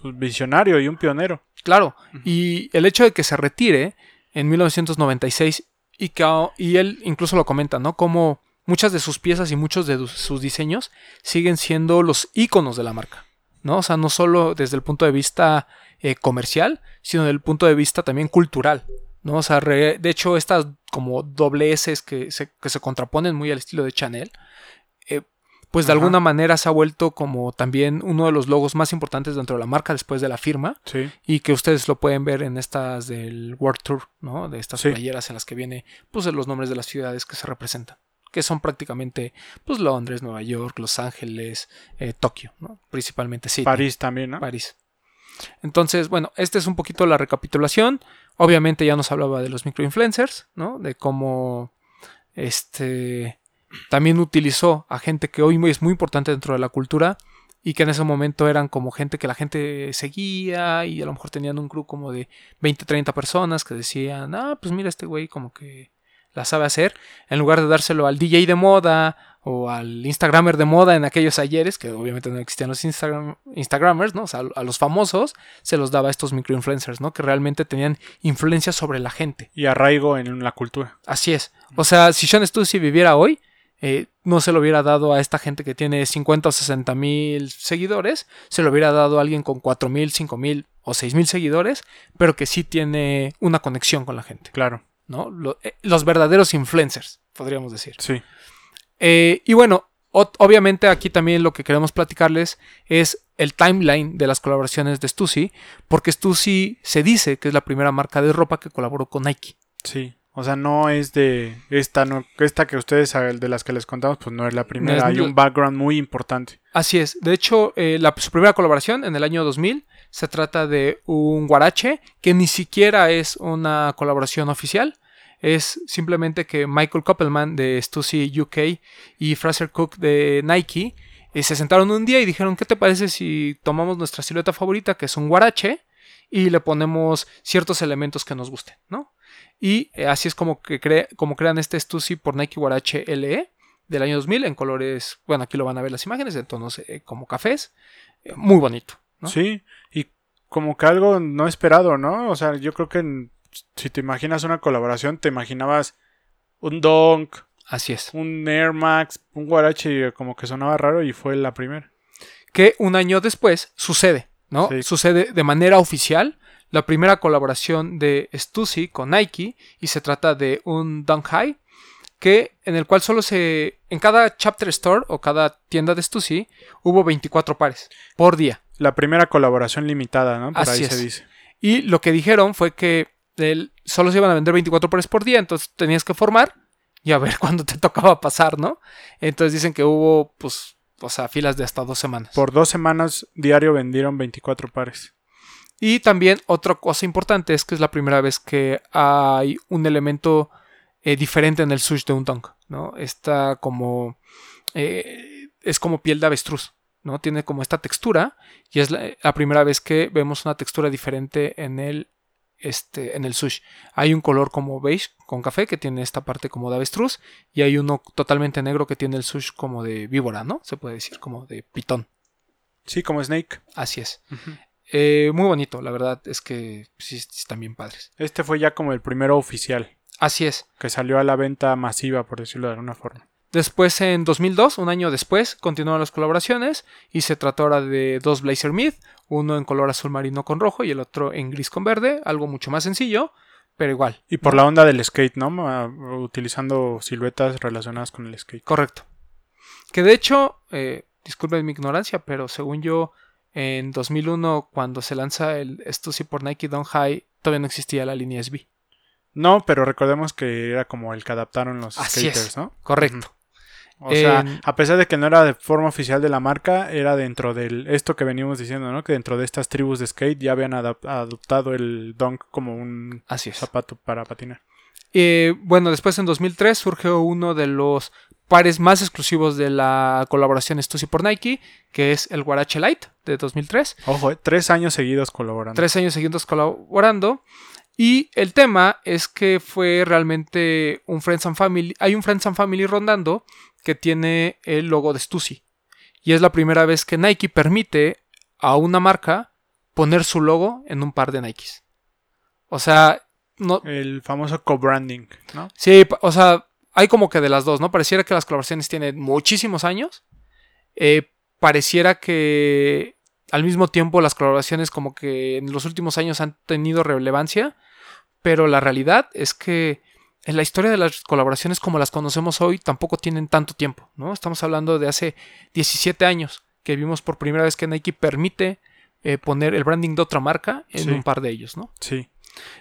pues, visionario y un pionero. Claro, y el hecho de que se retire en 1996 y que y él incluso lo comenta, ¿no? Como muchas de sus piezas y muchos de sus diseños siguen siendo los iconos de la marca, ¿no? O sea, no solo desde el punto de vista eh, comercial, sino desde el punto de vista también cultural, ¿no? O sea, re- de hecho, estas como doble S que se, que se contraponen muy al estilo de Chanel, eh, pues de Ajá. alguna manera se ha vuelto como también uno de los logos más importantes dentro de la marca después de la firma Sí. y que ustedes lo pueden ver en estas del World Tour, ¿no? De estas Sí. playeras en las que viene pues los nombres de las ciudades que se representan, que son prácticamente pues Londres, Nueva York, Los Ángeles, eh, Tokio, ¿no? Principalmente sí. París también, ¿no? París. Entonces, bueno, esta es un poquito la recapitulación. Obviamente ya nos hablaba de los microinfluencers, ¿no? De cómo este también utilizó a gente que hoy es muy importante dentro de la cultura y que en ese momento eran como gente que la gente seguía y a lo mejor tenían un crew como de 20, 30 personas que decían, ah, pues mira este güey como que la sabe hacer, en lugar de dárselo al DJ de moda o al Instagramer de moda en aquellos ayeres, que obviamente no existían los Instagram, Instagramers, ¿no? O sea, a los famosos se los daba a estos microinfluencers, ¿no? Que realmente tenían influencia sobre la gente. Y arraigo en la cultura. Así es. O sea, si Sean Stussy viviera hoy, eh, no se lo hubiera dado a esta gente que tiene 50 o 60 mil seguidores, se lo hubiera dado a alguien con 4 mil, 5 mil o 6 mil seguidores, pero que sí tiene una conexión con la gente, Claro. ¿No? Eh, los verdaderos influencers, podríamos decir. Sí. Eh, y bueno, obviamente aquí también lo que queremos platicarles es el timeline de las colaboraciones de Stussy, porque Stussy se dice que es la primera marca de ropa que colaboró con Nike. Sí. O sea, no es de esta, no, esta que ustedes, de las que les contamos, pues no es la primera. es Hay un background muy importante. Así es. De hecho, eh, la, su primera colaboración en el año 2000 se trata de un guarache que ni siquiera es una colaboración oficial. Es simplemente que Michael Koppelman de Stussy UK y Fraser Cook de Nike eh, se sentaron un día y dijeron, ¿qué te parece si tomamos nuestra silueta favorita, que es un guarache, y le ponemos ciertos elementos que nos gusten, ¿no? Y eh, así es como, que como crean este Stussy por Nike Huarache LE del año 2000 en colores, bueno, aquí lo van a ver las imágenes, en tonos eh, como cafés. Muy bonito. Sí, y como que algo no esperado, ¿no? O sea, yo creo que si te imaginas una colaboración, te imaginabas un Donk, Así es. un Air Max, un Guarache, y como que sonaba raro y fue la primera. que un año después sucede, ¿no? Sí. Sucede de manera oficial la primera colaboración de Stussy con Nike y se trata de un Dunk High que en el cual solo se en cada chapter store o cada tienda de Stussy hubo 24 pares por día. La primera colaboración limitada, ¿no? Por Así ahí es. se dice. Y lo que dijeron fue que el- solo se iban a vender 24 pares por día, entonces tenías que formar y a ver cuándo te tocaba pasar, ¿no? Entonces dicen que hubo pues o sea, filas de hasta dos semanas. Por dos semanas diario vendieron 24 pares. Y también otra cosa importante es que es la primera vez que hay un elemento eh, diferente en el sush de un dunk, ¿no? Está como... eh, es como piel de avestruz, ¿no? Tiene como esta textura y es la, la primera vez que vemos una textura diferente en el, este, en el sush. Hay un color como beige con café que tiene esta parte como de avestruz y hay uno totalmente negro que tiene el sush como de víbora, ¿no? Se puede decir como de pitón. Sí, como Snake. Así es. Eh, muy bonito, la verdad es que sí, sí están bien padres. Este fue ya como el primero oficial, Así es. que salió a la venta masiva, por decirlo de alguna forma. Después, en 2002, un año después, continuaron las colaboraciones y se trató ahora de dos Blazer Mid, uno en color azul marino con rojo y el otro en gris con verde, algo mucho más sencillo, pero igual. Y por la onda del skate, ¿no? Ma- Utilizando siluetas relacionadas con el skate. Correcto. Que de hecho, eh, disculpen mi ignorancia, pero según yo, en 2001, cuando se lanza el Stussy por Nike Down High, todavía no existía la línea SB. No, pero recordemos que era como el que adaptaron los Así es. skaters, ¿no? Correcto. O sea, a pesar de que no era de forma oficial de la marca, era dentro del esto que venimos diciendo, ¿no? Que dentro de estas tribus de skate ya habían adoptado el dunk como un Así zapato para patinar. Eh, bueno, después en 2003 surgió uno de los pares más exclusivos de la colaboración Stussy por Nike, que es el Guarache Light de 2003. Ojo, eh, tres años seguidos colaborando. Tres años seguidos colaborando. Y el tema es que fue realmente un Friends and Family. Hay un Friends and Family rondando que tiene el logo de Stussy. Y es la primera vez que Nike permite a una marca poner su logo en un par de Nikes. O sea, no, El famoso co-branding, ¿no? Sí, o sea, hay como que de las dos, ¿no? Pareciera que las colaboraciones tienen muchísimos años. Eh, pareciera que al mismo tiempo las colaboraciones como que en los últimos años han tenido relevancia, pero la realidad es que en la historia de las colaboraciones como las conocemos hoy tampoco tienen tanto tiempo, ¿no? Estamos hablando de hace 17 años que vimos por primera vez que Nike permite eh, poner el branding de otra marca en Sí. un par de ellos, ¿no? Sí.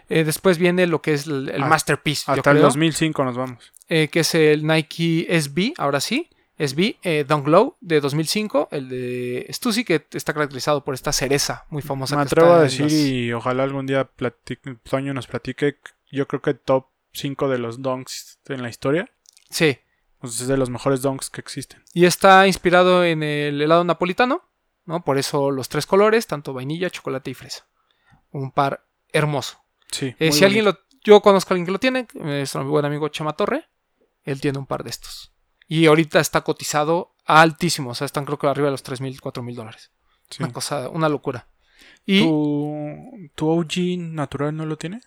Eh, después viene lo que es el, el masterpiece, yo Hasta el creo, 2005 nos vamos. eh, que es el Nike SB, ahora sí, SB eh, Dunk Low de 2005, el de Stussy, que está caracterizado por esta cereza muy famosa. Me que atrevo está a decir y ojalá algún día platique- Toño nos platique. Yo creo que top 5 de los dunks en la historia. Sí, Pues es de los mejores dunks que existen. y está inspirado en el helado napolitano, ¿no? Por eso los tres colores, tanto vainilla, chocolate y fresa. Un par hermoso. Sí. Eh, si alguien lo... Yo conozco a alguien que lo tiene, es mi buen amigo Chema Torre, él tiene un par de estos. Y ahorita está cotizado altísimo, o sea, están creo que arriba de los 3 mil, 4 mil dólares. Sí. Una cosa, una locura. Y... ¿Tu, ¿Tu OG natural no lo tiene?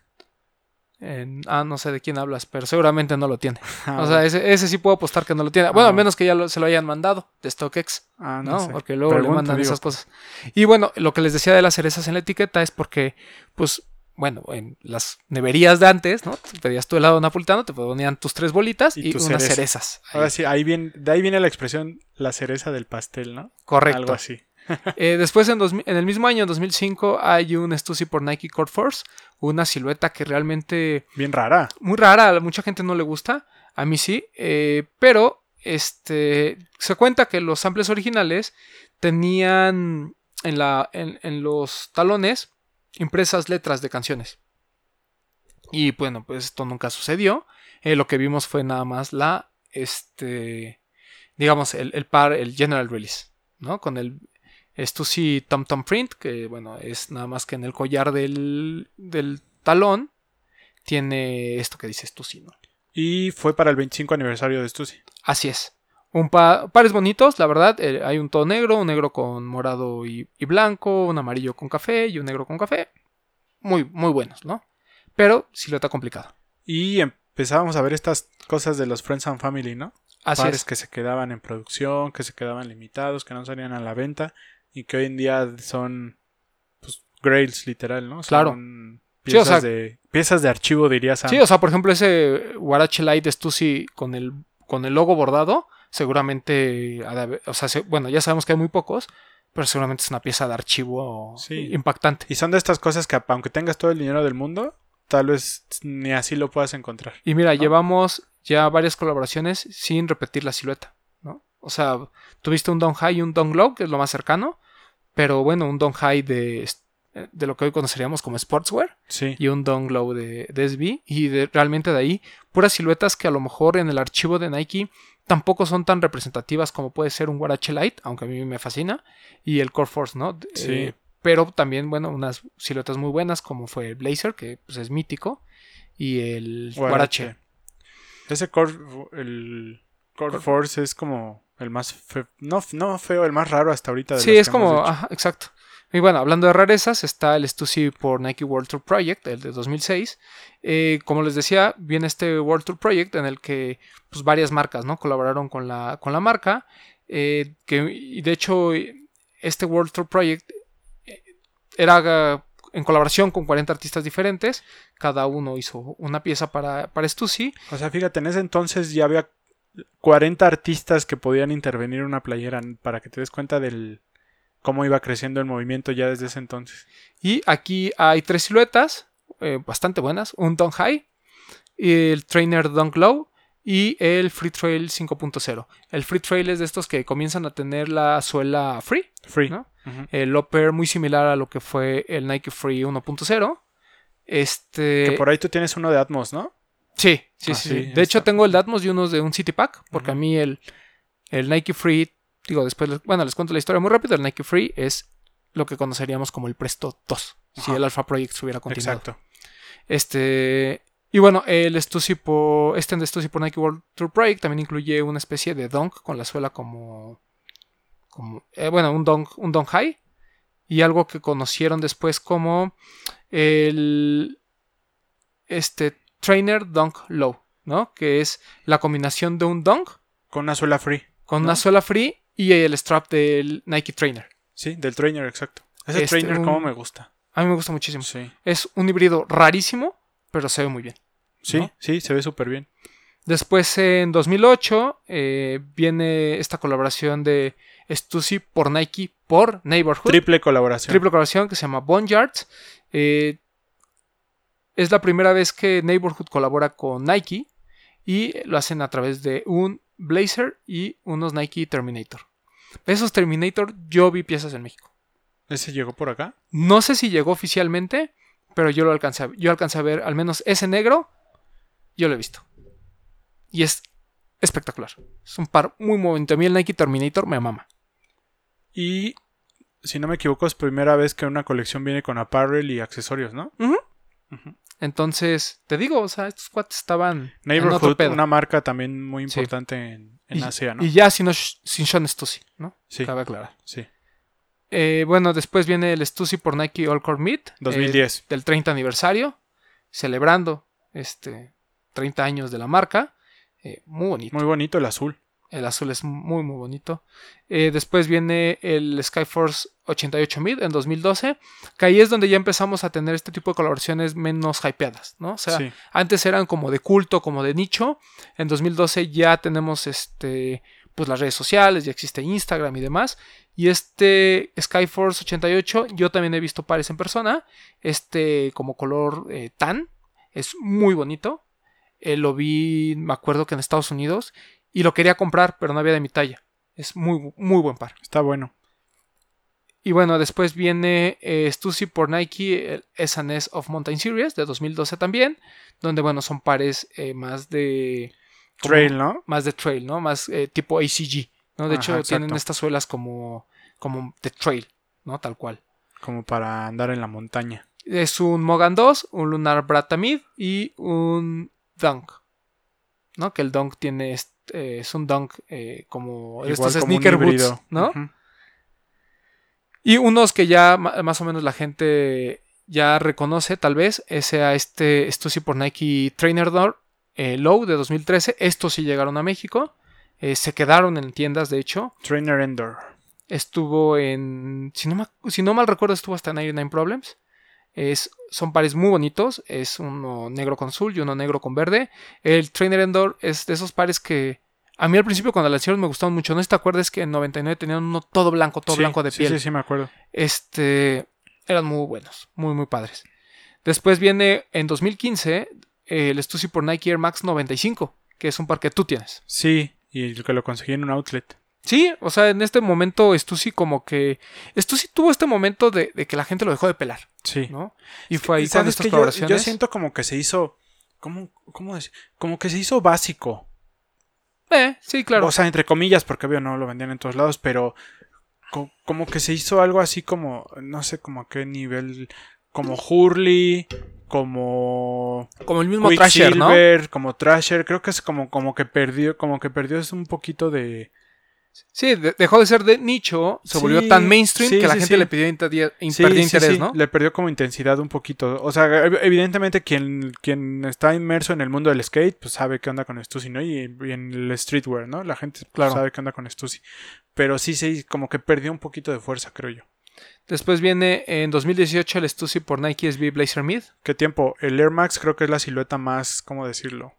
en- ah, no sé de quién hablas, pero seguramente no lo tiene. Ah, o sea, ese, ese sí puedo apostar que no lo tiene. Bueno, Ah. al menos que ya lo- se lo hayan mandado de StockX, ah, no ¿no? sé. Porque luego le mandan digo. esas cosas. Y bueno, lo que les decía de las cerezas en la etiqueta es porque, pues, bueno, en las neverías de antes, ¿no? Tú Pedías tu helado napolitano, te ponían tus tres bolitas Y unas cereza. cerezas. Ahí. Ahora sí, ahí viene, de ahí viene la expresión la cereza del pastel, ¿no? Correcto. Algo así. Eh, después, en, 2000 en el mismo año, en 2005, hay un Stussy por Nike Core Force, una silueta que realmente Bien rara. muy rara, a mucha gente no le gusta, a mí sí, eh, pero este se cuenta que los samples originales tenían en, la, en, en los talones impresas letras de canciones. Y bueno, pues esto nunca sucedió. Eh, lo que vimos fue nada más la, este, digamos, el, el par, el general release, ¿no? Con el Stussy Tom Tom Print, que bueno, es nada más que en el collar del, del talón tiene esto que dices tú, sí, ¿no? Y fue para el 25 aniversario de Stussy. Así es. Un pa- pares bonitos, la verdad. eh, hay un tono negro, un negro con morado y, y blanco, un amarillo con café y un negro con café. Muy, muy buenos, ¿no? Pero silueta complicada. Y empezábamos a ver estas cosas de los Friends and Family, ¿no? Así Pares es. que se quedaban en producción, que se quedaban limitados, que no salían a la venta y que hoy en día son pues, grails literal, ¿no? Claro. Son Sí, o piezas, sea- de, piezas de archivo, dirías. Sí, o sea, por ejemplo, ese Warache Light Stussy con el, con el logo bordado, seguramente, o sea, se- bueno, ya sabemos que hay muy pocos, pero seguramente es una pieza de archivo Sí. impactante. Y son de estas cosas que aunque tengas todo el dinero del mundo, tal vez ni así lo puedas encontrar. Y mira, ¿no? llevamos ya varias colaboraciones sin repetir la silueta, ¿no? O sea, tuviste un Don High y un Don Low, que es lo más cercano, pero bueno, un Don High de, de lo que hoy conoceríamos como Sportswear Sí. y un Don Low de, de SB, y de, realmente de ahí, puras siluetas que a lo mejor en el archivo de Nike tampoco son tan representativas como puede ser un Guarache Light, aunque a mí me fascina, y el Core Force, ¿no? Sí. Eh, pero también, bueno, unas siluetas muy buenas como fue el Blazer, que pues, es mítico, y el Guarache. Ese core, el core Force es como el más feo, no, no feo, el más raro hasta ahorita. de Sí, es como, ajá, exacto. Y bueno, hablando de rarezas, está el Stussy por Nike World Tour Project, el de 2006. Eh, como les decía, viene este World Tour Project en el que pues, varias marcas ¿no? colaboraron con la, con la marca. eh, que, y de hecho, este World Tour Project eh, era en colaboración con 40 artistas diferentes. Cada uno hizo una pieza para, para Stussy. O sea, fíjate, en ese entonces ya había 40 artistas que podían intervenir en una playera para que te des cuenta del cómo iba creciendo el movimiento ya desde ese entonces. Y aquí hay tres siluetas eh, bastante buenas. Un Dunk High, el Trainer Dunk Low y el Free Trail 5.0. El Free Trail es de estos que comienzan a tener la suela free. Free. ¿no? El upper muy similar a lo que fue el Nike Free 1.0. Este... Que por ahí tú tienes uno de Atmos, ¿no? Sí, sí, Ah, sí. De hecho, está. tengo el de Atmos y unos de un City Pack, porque a mí el, el Nike Free, digo, después, bueno, les cuento la historia muy rápido. El Nike Free es lo que conoceríamos como el Presto 2, si el Alpha Project se hubiera continuado. Exacto. Este. Y bueno, el Stussy por, este Stussy por Nike World Tour Project también incluye una especie de dunk con la suela como. como eh, bueno, un dunk, un dunk high. Y algo que conocieron después como el. Este Trainer Dunk Low, ¿no? Que es la combinación de un dunk Con una suela free. con ¿No? una suela free y el strap del Nike Trainer. Sí, del trainer, exacto. Ese Este, trainer, como me gusta. A mí me gusta muchísimo. Sí. Es un híbrido rarísimo, pero se ve muy bien. Sí, ¿no? sí, se ve súper bien. Después en 2008 eh, viene esta colaboración de Stussy por Nike por Neighborhood. Triple colaboración. Triple colaboración que se llama Boneyards. Eh, es la primera vez que Neighborhood colabora con Nike y lo hacen a través de un Blazer y unos Nike Terminator. Esos Terminator yo vi piezas en México. ¿Ese llegó por acá? No sé si llegó oficialmente, pero yo lo alcancé a, yo alcancé a ver al menos ese negro. Yo lo he visto. Y es espectacular. Es un par muy bonito. A mí el Nike Terminator me mama. Y si no me equivoco, es primera vez que una colección viene con apparel y accesorios, ¿no? Ujú. Entonces, te digo, o sea, estos cuates estaban. Neighborhood, una marca también muy Sí. importante en, en y, Asia, ¿no? y ya sin, sin Sean Stussy, ¿no? sí, Cabe aclarar. sí. Eh, bueno, después viene el Stussy por Nike All Core Meet. eh, 2010. del 30 aniversario. Celebrando este 30 años de la marca. Eh, muy bonito. Muy bonito el azul. El azul es muy, muy bonito. Eh, después viene el Skyforce 88 Mid en 2012. Que ahí es donde ya empezamos a tener este tipo de colaboraciones menos hypeadas, ¿no? O sea, sí. antes eran como de culto, como de nicho. En 2012 ya tenemos este. Pues las redes sociales, ya existe Instagram y demás. Y este Skyforce 88, yo también he visto pares en persona. Este como color eh, tan. Es muy bonito. Eh, lo vi, me acuerdo que en Estados Unidos. Y lo quería comprar, pero no había de mi talla. Es muy, muy buen par. Está bueno. Y bueno, después viene eh, Stussy por Nike, el S&S of Mountain Series de 2012 también, donde bueno, son pares eh, más de como- Trail, ¿no? más de trail, ¿no? Más eh, tipo ACG, ¿no? De Ajá, hecho, exacto. tienen estas suelas como como de trail, ¿no? Tal cual. Como para andar en la montaña. Es un Mogan 2, un Lunar Bratamid y un Dunk. ¿No? Que el Dunk tiene. eh, es un Dunk eh, como. Igual estos como sneaker boots. ¿no? Y unos que ya más o menos la gente ya reconoce, tal vez, ese a este Stussy por Nike Trainer Door eh, Low de 2013. Estos sí llegaron a México. se quedaron en tiendas, de hecho. Trainer Endor. Estuvo en. Si no, si no mal recuerdo, estuvo hasta en 99 Problems. Es, son pares muy bonitos. Es uno negro con azul y uno negro con verde. El Trainer Endor es de esos pares que. A mí al principio cuando la hicieron me gustaron mucho. ¿No te acuerdas que en 99 tenían uno todo blanco, todo Sí, blanco de sí, piel? Sí, sí, me acuerdo. este, eran muy buenos, muy, muy padres. Después viene en 2015 eh, el Stussy por Nike Air Max 95, que es un par que tú tienes. Sí, y el que lo conseguí en un outlet. Sí, o sea, en este momento Stussy como que... Stussy tuvo este momento de, de que la gente lo dejó de pelar, Sí. ¿no? Y fue ahí con ¿Sabes estas? Yo, colaboraciones. yo siento como que se hizo. ¿Cómo, cómo decir? Como que se hizo básico. Eh, sí, claro. O sea, entre comillas, porque obvio no lo vendían en todos lados, pero co- como que se hizo algo así como, no sé como a qué nivel, como Hurley, como como el mismo Trasher, ¿no? Como Trasher, creo que es como, como que perdió, como que perdió es un poquito de... Sí, de- dejó de ser de nicho, se Sí, volvió tan mainstream sí, que la sí, gente le pidió interés, ¿no? Le perdió como intensidad un poquito. O sea, ev- evidentemente quien, quien está inmerso en el mundo del skate, pues sabe qué onda con Stussy, ¿no? Y, y en el streetwear, ¿no? La gente pues, Claro. sabe qué onda con Stussy. Pero sí, sí, como que perdió un poquito de fuerza, creo yo. Después viene en 2018 el Stussy por Nike SB Blazer Mid. ¿Qué tiempo? El Air Max creo que es la silueta más, ¿cómo decirlo?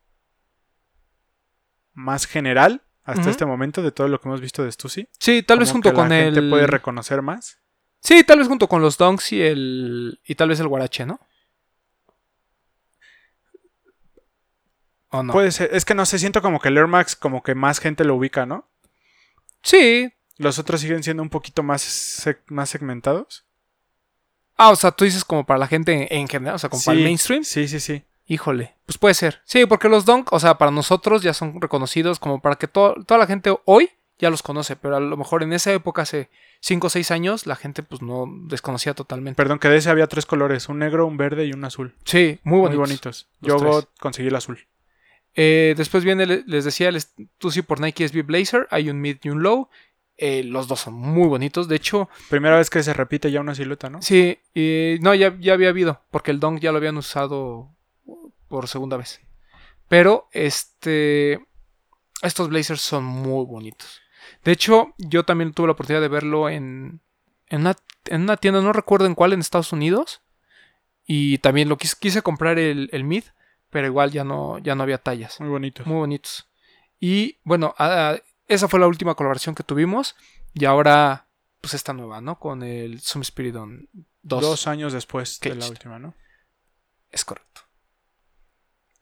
Más general hasta este momento de todo lo que hemos visto de Stussy. Sí, tal vez junto que con la gente el... puede reconocer más. Sí, tal vez junto con los Dunks y el. Y tal vez el Guarache, ¿no? ¿O no? Puede ser. Es que no sé, siento como que el Air Max como que más gente lo ubica, ¿no? Sí. Los otros siguen siendo un poquito más, seg- más segmentados. Ah, o sea, tú dices como para la gente en, en general, o sea, como para el mainstream. Sí, sí, sí. Híjole, pues puede ser. Sí, porque los Dunk, o sea, para nosotros ya son reconocidos como para que to- toda la gente hoy ya los conoce, pero a lo mejor en esa época, hace 5 o 6 años, la gente pues no desconocía totalmente. Perdón, que de ese había tres colores, un negro, un verde y un azul. Sí, muy Muy bonitos. bonitos. los Yo tres. conseguí el azul. Eh, después viene, le- les decía, el Stussy por Nike SB Blazer. Hay un mid y un low. Eh, los dos son muy bonitos. De hecho, Primera vez que se repite ya una silueta, ¿no? sí, y- no, ya, ya había habido, porque el Dunk ya lo habían usado por segunda vez. Pero, este, estos Blazers son muy bonitos. De hecho, yo también tuve la oportunidad de verlo en, en, una, en una tienda, no recuerdo en cuál, en Estados Unidos. Y también lo quise, quise comprar el, el mid, pero igual ya no, ya no había tallas. Muy bonitos. Muy bonitos. Y bueno, esa fue la última colaboración que tuvimos. Y ahora, pues esta nueva, ¿no? Con el Zoom Spiridon 2. Dos años después de la última, ¿no? Es correcto.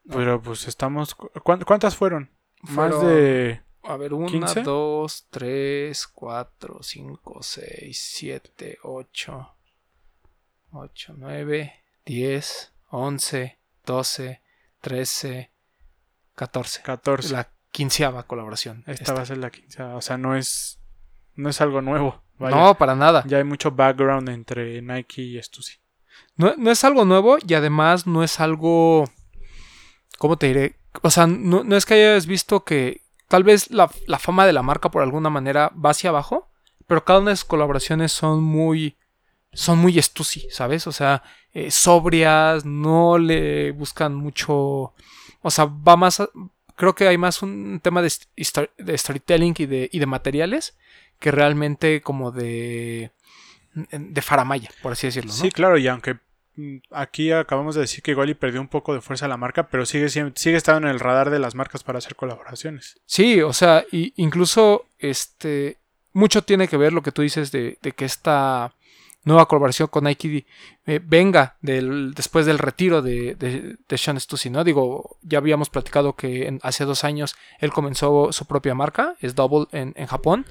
Pero pues estamos... ¿cuán- ¿Cuántas fueron? Más de... A ver, 1, 15. 2, 3, 4, 5, 6, 7, 8, 8, 9, 10, 11, 12, 13, 14. 14. La quinceava colaboración. Esta Esta. va a ser la quince. O sea, no es... No es algo nuevo. Vaya. No, para nada. Ya hay mucho background entre Nike y Stussy. No, no es algo nuevo y además no es algo. ¿Cómo te diré? O sea, no, no es que hayas visto que tal vez la, la fama de la marca por alguna manera va hacia abajo, pero cada una de sus colaboraciones son muy. Son muy Stussy, ¿sabes? O sea, eh, sobrias, no le buscan mucho. O sea, va más. a- creo que hay más un tema de, st- de storytelling y de, y de materiales que realmente como de. de faramaya, por así decirlo, ¿no? Sí, claro, y aunque aquí acabamos de decir que y perdió un poco de fuerza la marca, pero sigue, sigue estando en el radar de las marcas para hacer colaboraciones. Sí, o sea, y incluso este mucho tiene que ver lo que tú dices de, que esta nueva colaboración con Nike eh, venga del, después del retiro de, de, Sean Stussy, ¿no? Digo, ya habíamos platicado que hace dos años él comenzó su propia marca, es Double en, en Japón,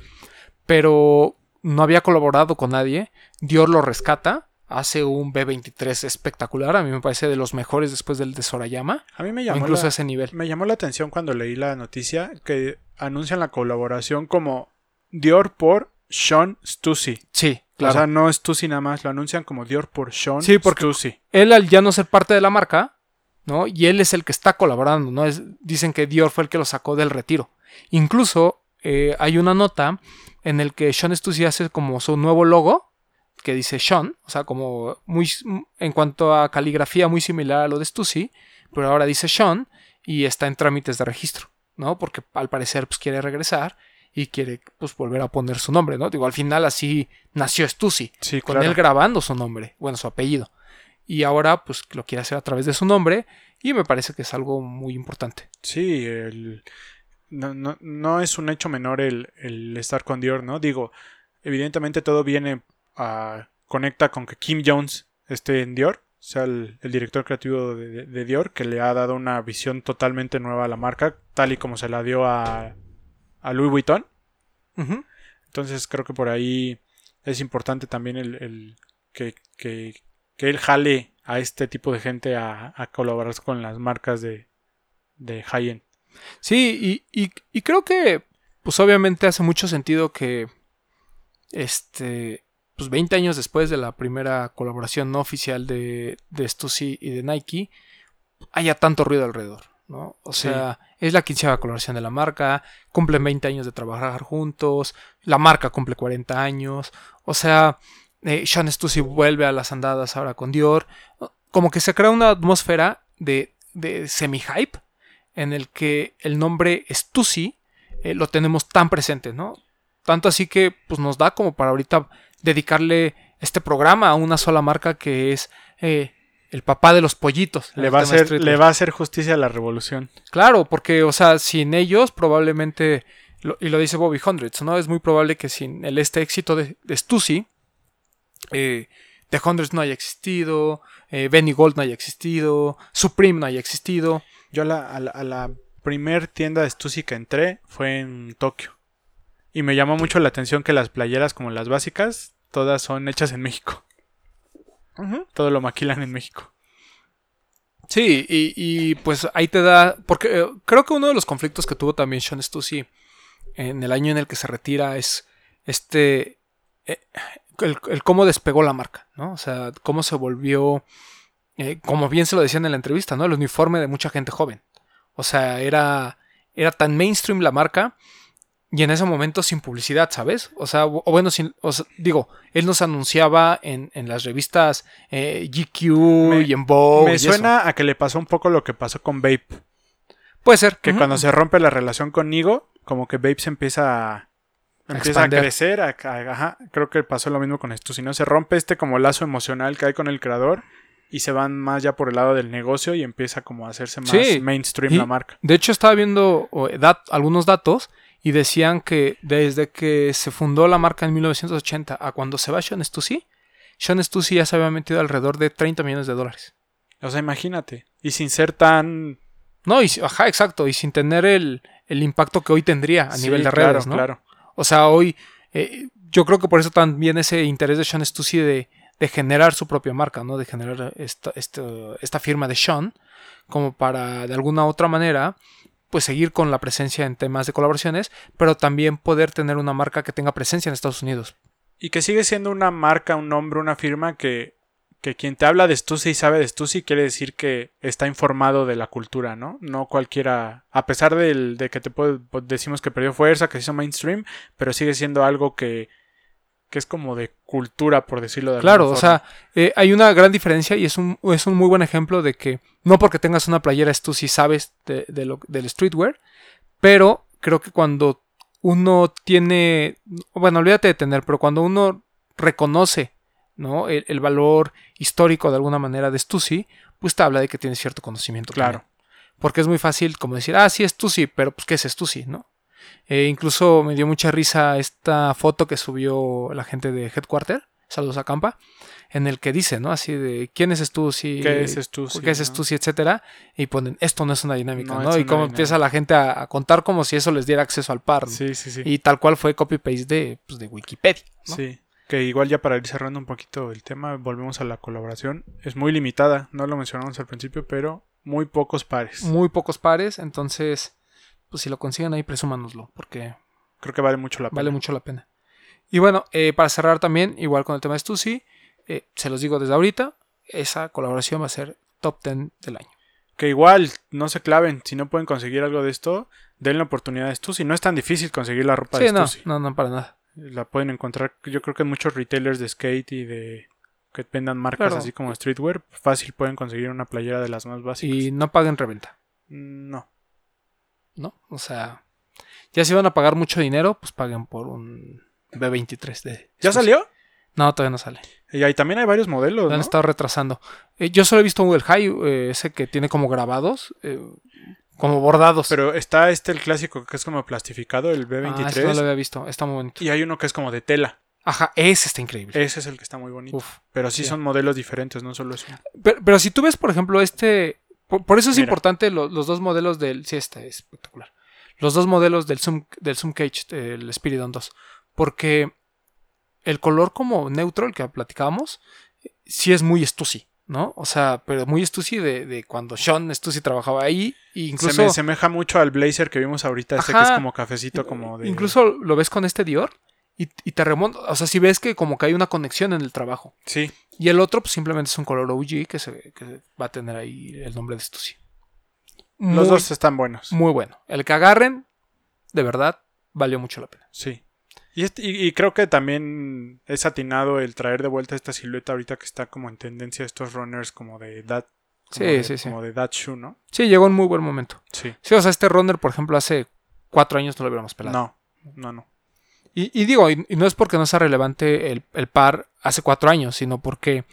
pero no había colaborado con nadie. Dior lo rescata, hace un B23 espectacular, a mí me parece de los mejores después del de Sorayama, A mí me llamó, incluso a ese nivel. me llamó la atención cuando leí la noticia que anuncian la colaboración como Dior por Sean Stussy. Sí, Claro. O sea, no Stussy nada más, lo anuncian como Dior por Sean Sí, porque- Stussy. Él al ya no ser parte de la marca, ¿no? Y él es el que está colaborando, ¿no? Es, dicen que Dior fue el que lo sacó del retiro. Incluso eh, hay una nota en el que Sean Stussy hace como su nuevo logo, que dice Sean, o sea, como muy en cuanto a caligrafía muy similar a lo de Stussy, pero ahora dice Sean y está en trámites de registro, ¿no? Porque al parecer pues quiere regresar y quiere pues volver a poner su nombre, ¿no? Digo, al final así nació Stussy, Sí, con claro. él grabando su nombre, bueno, su apellido. Y ahora pues lo quiere hacer a través de su nombre y me parece que es algo muy importante. Sí, el- no, no, no es un hecho menor el, el estar con Dior, ¿no? Digo, evidentemente todo viene a... conecta con que Kim Jones esté en Dior, sea el, el director creativo de, de- de Dior, que le ha dado una visión totalmente nueva a la marca, tal y como se la dio a, a Louis Vuitton. Entonces creo que por ahí es importante también el, el que, que- que él jale a este tipo de gente a, a colaborar con las marcas de, de high-end. Sí, y, y- y creo que pues obviamente hace mucho sentido que este pues 20 años después de la primera colaboración no oficial de, de Stussy y de Nike haya tanto ruido alrededor, ¿no? O Sí. sea, es la quinceava colaboración de la marca, cumplen 20 años de trabajar juntos, la marca cumple 40 años, o sea, eh, Sean Stussy vuelve a las andadas ahora con Dior, como que se crea una atmósfera de, de semi-hype en el que el nombre Stussy eh, lo tenemos tan presente, ¿no? Tanto así que pues, nos da como para ahorita dedicarle este programa a una sola marca que es eh, el papá de los pollitos. Le va, a hacer, le va a hacer justicia a la revolución. Claro, porque, o sea, sin ellos probablemente, lo- y lo dice Bobby Hundreds, ¿no? Es muy probable que sin el, este éxito de, de Stussy, eh, The Hundreds no haya existido, eh, Benny Gold no haya existido, Supreme no haya existido. Yo a la, a la, a la primer tienda de Stussy que entré fue en Tokio. Y me llamó mucho la atención que las playeras como las básicas, todas son hechas en México. Todo lo maquilan en México. Sí, y, y, pues ahí te da. Porque eh, creo que uno de los conflictos que tuvo también Sean Stussy en el año en el que se retira es este. eh, el, el cómo despegó la marca, ¿no? O sea, cómo se volvió. eh, como bien se lo decían en la entrevista, ¿no? El uniforme de mucha gente joven. O sea, era. Era tan mainstream la marca. Y en ese momento sin publicidad, ¿sabes? O sea, o bueno, sin, o sea, digo, él nos anunciaba en, en las revistas eh, GQ Me- y en Vogue. me eso. suena a que le pasó un poco lo que pasó con Vape. Puede ser. Que cuando se rompe la relación con Nigo, como que Vape se empieza a, empieza a crecer. a- a- ajá, creo que pasó lo mismo con esto. Si no, se rompe este como lazo emocional que hay con el creador y se van más ya por el lado del negocio y empieza como a hacerse más Sí, mainstream la marca. De hecho, estaba viendo dat- algunos datos y decían que desde que se fundó la marca en 1980 a cuando se va Sean Stussy, Sean Stussy ya se había metido alrededor de 30 millones de dólares. O sea, imagínate. Y sin ser tan... No, y, ajá, exacto, y sin tener el, el impacto que hoy tendría a Sí, nivel de claro, redes, ¿no? Claro. O sea, hoy eh, yo creo que por eso también ese interés de Sean Stussy de, de generar su propia marca, ¿no? De generar esta, esta, esta firma de Sean, como para de alguna otra manera, pues seguir con la presencia en temas de colaboraciones, pero también poder tener una marca que tenga presencia en Estados Unidos. Y que sigue siendo una marca, un nombre, una firma que, que quien te habla de Stussy y sabe de Stussy quiere decir que está informado de la cultura, ¿no? No cualquiera, a pesar de que te puede- decimos que perdió fuerza, que se hizo mainstream, pero sigue siendo algo que, que es como de cultura, por decirlo de Claro, alguna o forma. sea, eh, hay una gran diferencia y es un, es un muy buen ejemplo de que no porque tengas una playera tú sí sabes de, de lo, del streetwear, pero creo que cuando uno tiene, bueno, olvídate de tener, pero cuando uno reconoce ¿no? el, el valor histórico de alguna manera de Stussy, pues te habla de que tiene cierto conocimiento. Claro. también. Porque es muy fácil como decir, ah, sí es Stussy, pero pues ¿qué es Stussy? ¿no? Eh, incluso me dio mucha risa esta foto que subió la gente de Headquarter, saludos a Campa, en el que dice, ¿no? Así de, ¿quién es Stussy? ¿Qué es Stussy, ¿Qué es no? Stussy? Etcétera. Y ponen, esto no es una dinámica, No y cómo empieza la gente a, a contar como si eso les diera acceso al par, ¿no? Sí, sí, sí. Y tal cual fue copy-paste de, pues, de Wikipedia, ¿no? Sí. Que igual ya para ir cerrando un poquito el tema, volvemos a la colaboración. Es muy limitada, no lo mencionamos al principio, pero muy pocos pares. Muy pocos pares, entonces, pues si lo consiguen ahí, presúmanoslo, porque Creo que vale mucho la pena. vale mucho la pena. Y bueno, eh, para cerrar también, igual con el tema de Stussy, eh, se los digo desde ahorita, esa colaboración va a ser top 10 del año. Que igual, no se claven. Si no pueden conseguir algo de esto, den la oportunidad de Stussy. No es tan difícil conseguir la ropa Sí, de no, Stussy. no, no, para nada. La pueden encontrar, yo creo que en muchos retailers de skate y de que vendan marcas Claro. así como streetwear, fácil pueden conseguir una playera de las más básicas. Y no paguen reventa, Mm, No. ¿No? O sea, ya si van a pagar mucho dinero, pues paguen por un B23 de... ¿Ya salió? No, todavía no sale. Y ahí también hay varios modelos, Lo han ¿no? estado retrasando. Eh, yo solo he visto un High, eh, ese que tiene como grabados, eh, como bordados. Pero está este el clásico que es como plastificado, el Ah, B23. ese no lo había visto. Está muy bonito. Y hay uno que es como de tela. Ajá, ese está increíble. Ese es el que está muy bonito. Uf. Pero sí, sí. son modelos diferentes, no solo es uno. Pero, pero si tú ves, por ejemplo, este. Por, por eso es Mira. importante lo- los dos modelos del. Sí, este es espectacular. Los dos modelos del Zoom, del Zoom Cage, del Spiridon 2. Porque el color como neutro, el que platicábamos, sí es muy Stussy, ¿no? O sea, pero muy Stussy de, de cuando Sean Stussy trabajaba ahí. E incluso, Se me asemeja mucho al blazer que vimos ahorita, este que es como cafecito, como de. incluso lo ves con este Dior y, y te remonta. O sea, si ves que como que hay una conexión en el trabajo. Sí. Y el otro, pues simplemente es un color OG que, se, que va a tener ahí el nombre de Stussy. Los Muy, dos están buenos. muy bueno. El que agarren, de verdad, valió mucho la pena. Sí. Y, este- y, y creo que también es atinado el traer de vuelta esta silueta ahorita que está como en tendencia estos runners como de como Sí, de- sí, sí. Como de shoe, ¿no? Sí, llegó en muy buen momento. Sí. Sí, o sea, este runner, por ejemplo, hace cuatro años no lo hubiéramos pelado. No, no, no. Y, y digo, y, y no es porque no sea relevante el, el par hace cuatro años, sino porque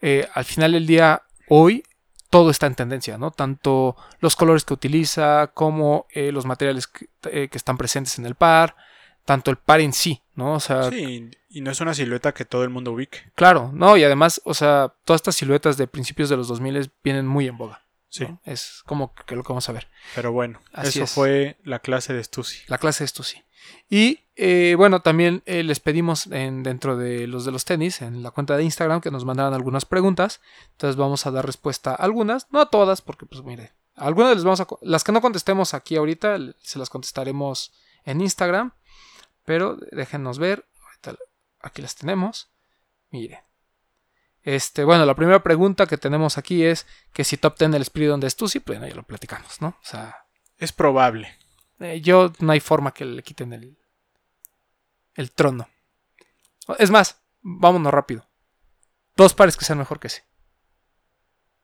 eh, al final del día, hoy, todo está en tendencia, ¿no? Tanto los colores que utiliza, como eh, los materiales que, eh, que están presentes en el par, tanto el par en sí, ¿no? O sea, Sí, y no es una silueta que todo el mundo ubique. claro, ¿no? Y además, o sea, todas estas siluetas de principios de los 2000 vienen muy en boga. Sí. ¿no? Es como que lo que vamos a ver. Pero bueno, Así eso es. fue la clase de Stussy. La clase de Stussy. Y eh, bueno, también eh, les pedimos en, dentro de los de los tenis, en la cuenta de Instagram, que nos mandaran algunas preguntas. Entonces vamos a dar respuesta a algunas, no a todas, porque pues mire, algunas les vamos a... Las que no contestemos aquí ahorita, se las contestaremos en Instagram. Pero déjenos ver. Aquí las tenemos. Mire. Este, bueno, la primera pregunta que tenemos aquí es que si top 10 el Spiridon de Stussy, pues bueno, ya lo platicamos, ¿no? O sea, Es probable. Eh, yo no hay forma que le quiten el, el trono. Es más, vámonos rápido. Dos pares que sean mejor que ese.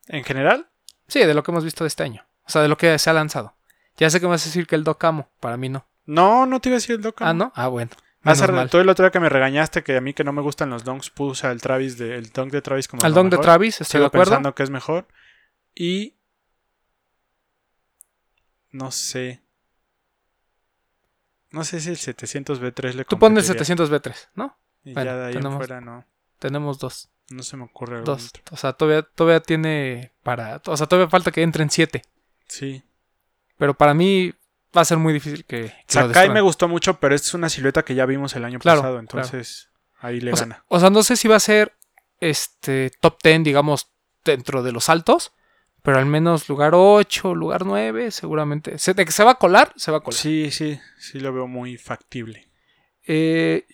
En general, Sí, de lo que hemos visto de este año. O sea, de lo que se ha lanzado. Ya sé que me vas a decir que el Docamo, para mí no. no, no te iba a decir el Doca. Ah, ¿no? Ah, bueno. Hace Menos mal. todo el otro día que me regañaste que a mí que no me gustan los donks puse al Travis de, el dunk de Travis como Al lo Dong de. Travis, estoy Sigo de acuerdo. pensando que es mejor. Y no sé. No sé si el 700B3 le Tú pones competiría. 700B3, ¿no? Y Bueno, ya de ahí en tenemos- fuera no. Tenemos dos. No se me ocurre Dos. otro. O sea, todavía, todavía tiene para... O sea, todavía falta que entren siete. Sí. Pero para mí va a ser muy difícil que... que Sakai me gustó mucho, pero es una silueta que ya vimos el año Claro, pasado. Entonces ahí le o sea, gana. o sea, no sé si va a ser este top 10, digamos, dentro de los altos, pero al menos lugar 8, lugar 9, seguramente. Se- de que se va a colar, se va a colar. Sí, sí, sí lo veo muy factible. Eh,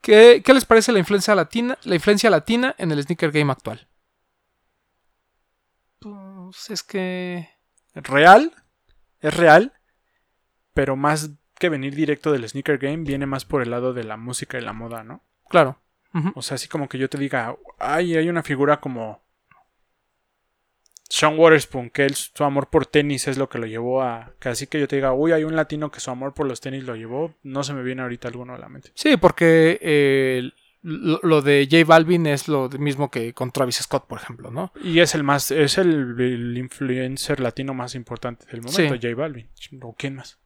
¿qué, qué les parece la influencia latina, la influencia latina en el sneaker game actual? Pues es que Real, es real, pero más que venir directo del sneaker game, viene más por el lado de la música y la moda, ¿no? claro. O sea, así como que yo te diga, ay, hay una figura como Sean Waterspoon, que él, su amor por tenis es lo que lo llevó a... Así que yo te diga, uy, hay un latino que su amor por los tenis lo llevó, no se me viene ahorita alguno a la mente. Sí, porque eh, lo, lo de J Balvin es lo mismo que con Travis Scott, por ejemplo, ¿no? Y es el más, es el, el influencer latino más importante del momento, Sí. J Balvin. ¿O quién más?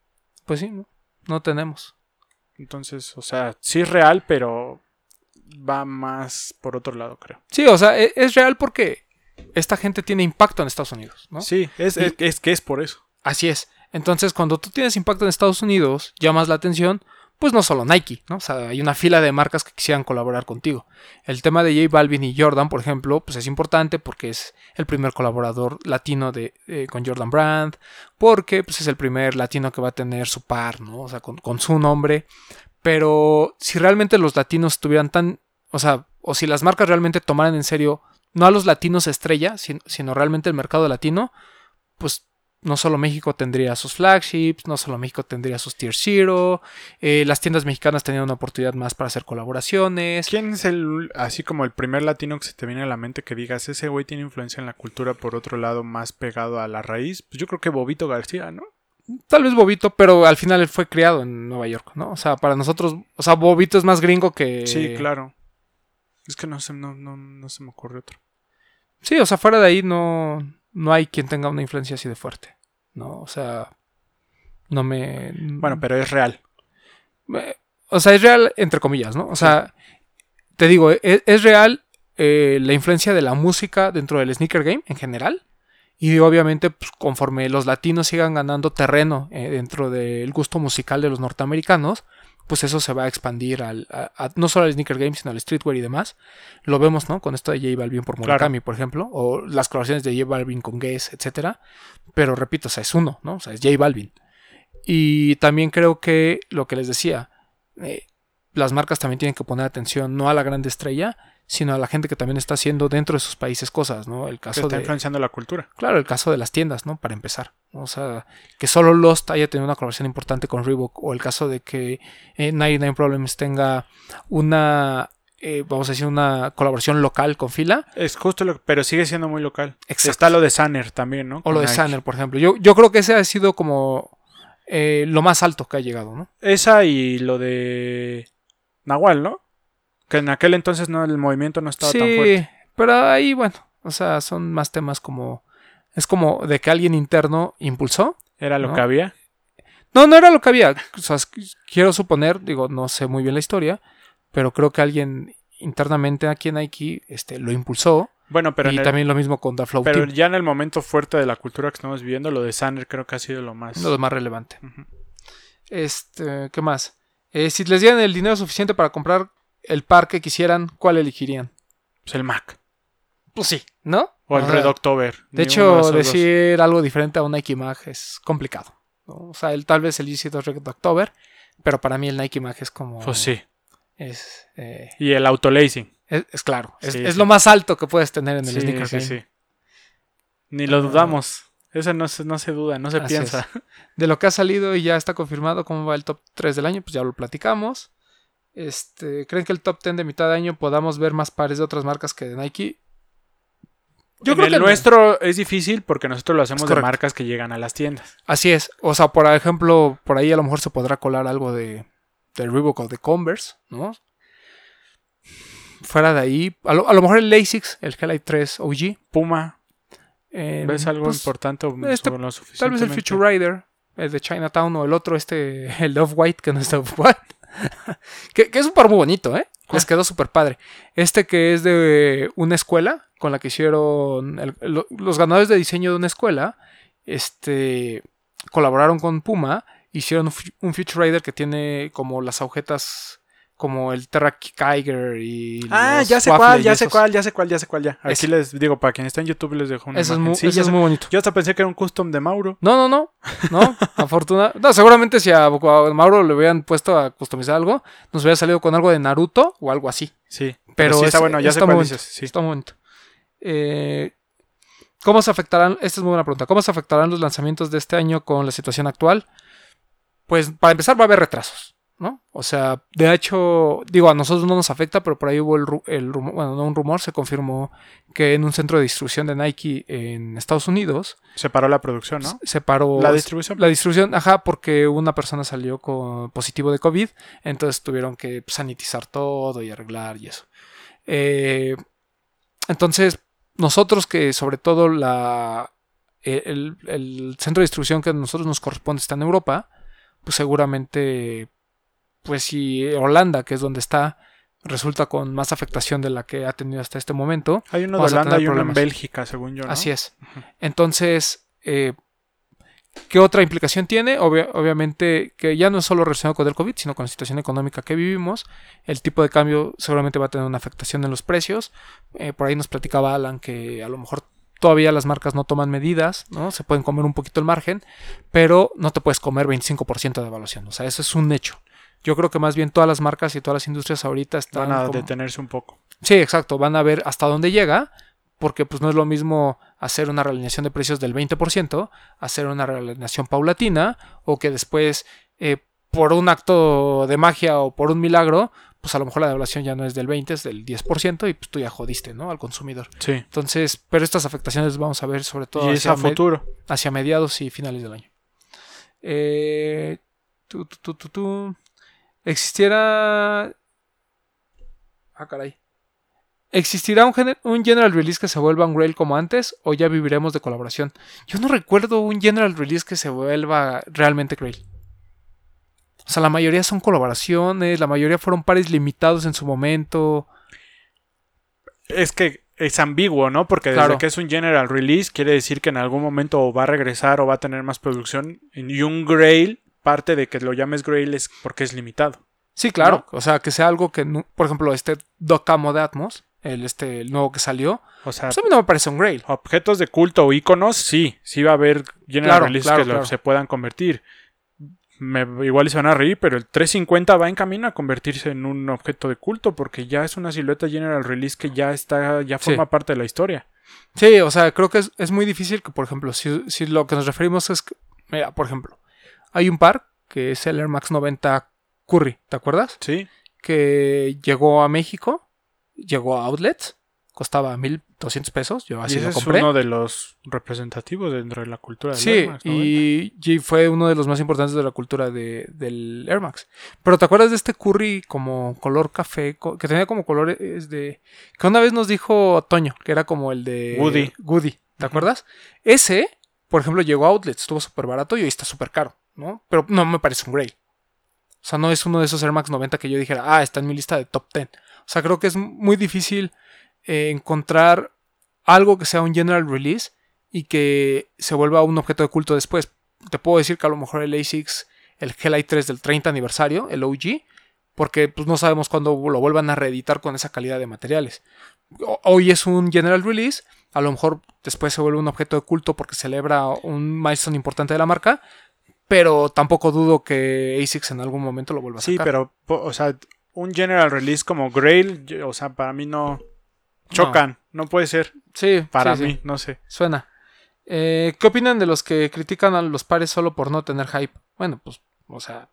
Pues sí, no, no tenemos. Entonces, o sea, sí es real, pero va más por otro lado, creo. Sí, o sea, e- es, real porque esta gente tiene impacto en Estados Unidos, ¿no? Sí, es, Y- es, es que es por eso. Así es. Entonces, cuando tú tienes impacto en Estados Unidos, llamas la atención, pues no solo Nike, ¿no? O sea, hay una fila de marcas que quisieran colaborar contigo. El tema de J Balvin y Jordan, por ejemplo, pues es importante porque es el primer colaborador latino de, eh, con Jordan Brand, porque pues es el primer latino que va a tener su par, ¿no? O sea, con, con su nombre. Pero si realmente los latinos estuvieran tan, o sea, o si las marcas realmente tomaran en serio, no a los latinos estrella, sino, sino realmente el mercado latino, pues no solo México tendría sus flagships, no solo México tendría sus Tier Zero, eh, las tiendas mexicanas tenían una oportunidad más para hacer colaboraciones. ¿Quién es el, así como el primer latino que se te viene a la mente que digas, ese güey tiene influencia en la cultura por otro lado más pegado a la raíz? Pues yo creo que Bobito García, ¿no? Tal vez Bobito, pero al final él fue criado en Nueva York, ¿no? O sea, para nosotros, o sea, Bobito es más gringo que... Sí, claro. Es que no se, no, no, no se me ocurre otro. Sí, o sea, fuera de ahí no, no hay quien tenga una influencia así de fuerte. ¿no? O sea, no me... Bueno, pero es real. O sea, es real entre comillas, ¿no? O sea, te digo, es, es real eh, la influencia de la música dentro del sneaker game en general. Y obviamente, pues, conforme los latinos sigan ganando terreno eh, dentro del gusto musical de los norteamericanos, pues eso se va a expandir al, a- a- no solo al sneaker game, sino al streetwear y demás. Lo vemos, ¿no? Con esto de J Balvin por Claro. Murakami, por ejemplo, o las colaboraciones de J Balvin con Guess, etcétera. Pero repito, o sea, es uno, ¿no? O sea, es J Balvin. Y también creo que lo que les decía, eh, las marcas también tienen que poner atención no a la grande estrella, sino a la gente que también está haciendo dentro de sus países cosas, ¿no? El Que caso está de, influenciando la cultura. Claro, el caso de las tiendas, ¿no? Para empezar. O sea, que solo Lost haya tenido una colaboración importante con Reebok. O el caso de que eh, 99 Problems tenga una, eh, vamos a decir, una colaboración local con Fila. Es justo lo pero sigue siendo muy local. Exacto. Está lo de Sanner también, ¿no? O Con lo de. Sanner, por ejemplo. Yo, yo creo que ese ha sido como eh, lo más alto que ha llegado, ¿no? Esa y lo de Nahual, ¿no? Que en aquel entonces no el movimiento no estaba tan fuerte. Sí, pero ahí, bueno, o sea, son más temas como... Es como de que alguien interno impulsó. Era lo ¿no? que había. No, no era lo que había. O sea, es- quiero suponer, digo, no sé muy bien la historia, pero creo que alguien internamente aquí en Nike este, lo impulsó. Bueno, pero, y el- también lo mismo con The Flow pero Team, ya en el momento fuerte de la cultura que estamos viviendo, lo de Sanner creo que ha sido lo más. lo más relevante. Este, ¿qué más? Eh, si les dieran el dinero suficiente para comprar el par que quisieran, ¿cuál elegirían? Pues el Mac. Pues sí, ¿no? O el Red October. De hecho, dos. decir algo diferente a un Nike Mag es complicado. ¿no? O sea, el, tal vez el EC2 Red October, pero para mí el Nike Mag es como... Pues sí. Es, eh, Y el autolacing. es, es claro, es, Sí, es sí. lo más alto que puedes tener en el Sí, sneaker sí, game. sí. Ni lo dudamos. Eso no se, no se duda, no se Así piensa. De lo que ha salido y ya está confirmado cómo va el top 3 del año, pues ya lo platicamos. Este, ¿Creen que el top 10 de mitad de año podamos ver más pares de otras marcas que de Nike? Yo En creo el que no. nuestro es difícil porque nosotros lo hacemos de marcas que llegan a las tiendas. Así es. O sea, por ejemplo, por ahí a lo mejor se podrá colar algo de, de Reebok o de Converse, ¿no? Fuera de ahí, a lo, a lo mejor el Lasix, el Highlight 3 OG. Puma, eh, ¿ves algo pues, importante o este- lo Tal vez el? Future Rider, el de Chinatown o el otro, este, el de Off-White, que no es de Off-White. que, que es un par muy bonito, ¿eh? Les quedó súper padre. Este que es de una escuela con la que hicieron el- lo- los ganadores de diseño de una escuela, este, colaboraron con Puma, hicieron un Future Rider que tiene como las agujetas como el Terra Kiger y Ah, ya sé cuál, ya sé esos. cuál, ya sé cuál, ya sé cuál, ya. Aquí Ese. les digo, para quien está en YouTube les dejo una Eso es muy, Sí, eso ya es sé- muy bonito. Yo hasta pensé que era un custom de Mauro. No, no, no. No, afortunadamente. No, seguramente si a, a Mauro le hubieran puesto a customizar algo, nos hubiera salido con algo de Naruto o algo así. Sí, Pero sí está es- bueno, ya sé cuál dices. Sí. Está muy bonito. Eh, ¿Cómo se afectarán? Esta es muy buena pregunta. ¿Cómo se afectarán los lanzamientos de este año con la situación actual? Pues para empezar va a haber retrasos, ¿no? O sea, de hecho, digo, a nosotros no nos afecta, pero por ahí hubo el, ru- el rumor, bueno, no un rumor, se confirmó que en un centro de distribución de Nike en Estados Unidos Se paró la producción, ¿no? se paró La distribución. la distribución, ajá, porque una persona salió con positivo de COVID, entonces tuvieron que sanitizar todo y arreglar y eso. Eh, entonces, nosotros que sobre todo la el, el centro de distribución que a nosotros nos corresponde está en Europa, pues seguramente, pues si Holanda, que es donde está, resulta con más afectación de la que ha tenido hasta este momento, Hay uno de Holanda y uno en. Bélgica, según yo, ¿no? Así es. Entonces, eh, ¿qué otra implicación tiene? Obvia- obviamente que ya no es solo relacionado con el COVID, sino con la situación económica que vivimos. El tipo de cambio seguramente va a tener una afectación en los precios. Eh, por ahí nos platicaba Alan que a lo mejor todavía las marcas no toman medidas, ¿no? Se pueden comer un poquito el margen, pero no te puedes comer 25% de evaluación. O sea, eso es un hecho. Yo creo que más bien todas las marcas y todas las industrias ahorita están. Van a como- detenerse un poco. Sí, exacto. Van a ver hasta dónde llega. Porque pues no es lo mismo hacer una realineación de precios del 20%, hacer una realineación paulatina, o que después, eh, por un acto de magia o por un milagro, pues a lo mejor la devaluación ya no es del 20, es del 10%, y pues tú ya jodiste, ¿no? Al consumidor. Sí. Entonces, pero estas afectaciones vamos a ver sobre todo Y es hacia, a me- futuro. hacia mediados y finales del año. Eh, tu, tu, tu. Existiera. Ah, caray. ¿Existirá un, gener- un general release que se vuelva un Grail como antes o ya viviremos de colaboración? Yo no recuerdo un general release que se vuelva realmente Grail. O sea, la mayoría son colaboraciones, la mayoría fueron pares limitados en su momento. Es que es ambiguo, ¿no? Porque desde Claro. que es un general release quiere decir que en algún momento o va a regresar o va a tener más producción. Y un Grail, parte de que lo llames Grail es porque es limitado. Sí, claro. O sea, que sea algo que, no- por ejemplo, este Docamo de Atmos, el, este, el nuevo que salió, O sea, pues a mí no me parece un Grail. objetos de culto o iconos, sí. Sí va a haber general Claro, releases claro, que lo- se puedan convertir. Me, igual se van a reír, pero el 350 va en camino a convertirse en un objeto de culto porque ya es una silueta general release que ya está, ya Sí. forma parte de la historia. Sí, o sea, creo que es, es muy difícil que, por ejemplo, si, si lo que nos referimos es que, mira, por ejemplo, hay un par que es el Air Max 90 Curry, ¿te acuerdas? Sí. Que llegó a México, llegó a Outlets, costaba 1200 pesos, yo y así ese lo es compré. uno de los representativos dentro de la cultura del Sí, Air Max 90. y, y fue uno de los más importantes de la cultura de- del Air Max. Pero ¿te acuerdas de este curry como color café? Que tenía como colores de... Que una vez nos dijo Toño, que era como el de... Woody. Woody, ¿te acuerdas? Ese, por ejemplo, llegó a Outlets, estuvo súper barato y hoy está súper caro, ¿no? Pero no me parece un Grey. O sea, no es uno de esos Air Max 90 que yo dijera, ah, está en mi lista de top 10. O sea, creo que es muy difícil eh, encontrar algo que sea un general release y que se vuelva un objeto de culto después. Te puedo decir que a lo mejor el ASICS, el Hellite 3 del 30 aniversario, el OG, porque pues, no sabemos cuándo lo vuelvan a reeditar con esa calidad de materiales. Hoy es un general release, a lo mejor después se vuelve un objeto de culto porque celebra un milestone importante de la marca, pero tampoco dudo que ASICS en algún momento lo vuelva a Sí, sacar. pero, po- o sea, un general release como Grail, o sea, para mí no. Chocan, no, puede ser. Sí, Para sí, sí. mí, no sé. Suena. Eh, ¿Qué opinan de los que critican a los pares solo por no tener hype? Bueno, pues, o sea,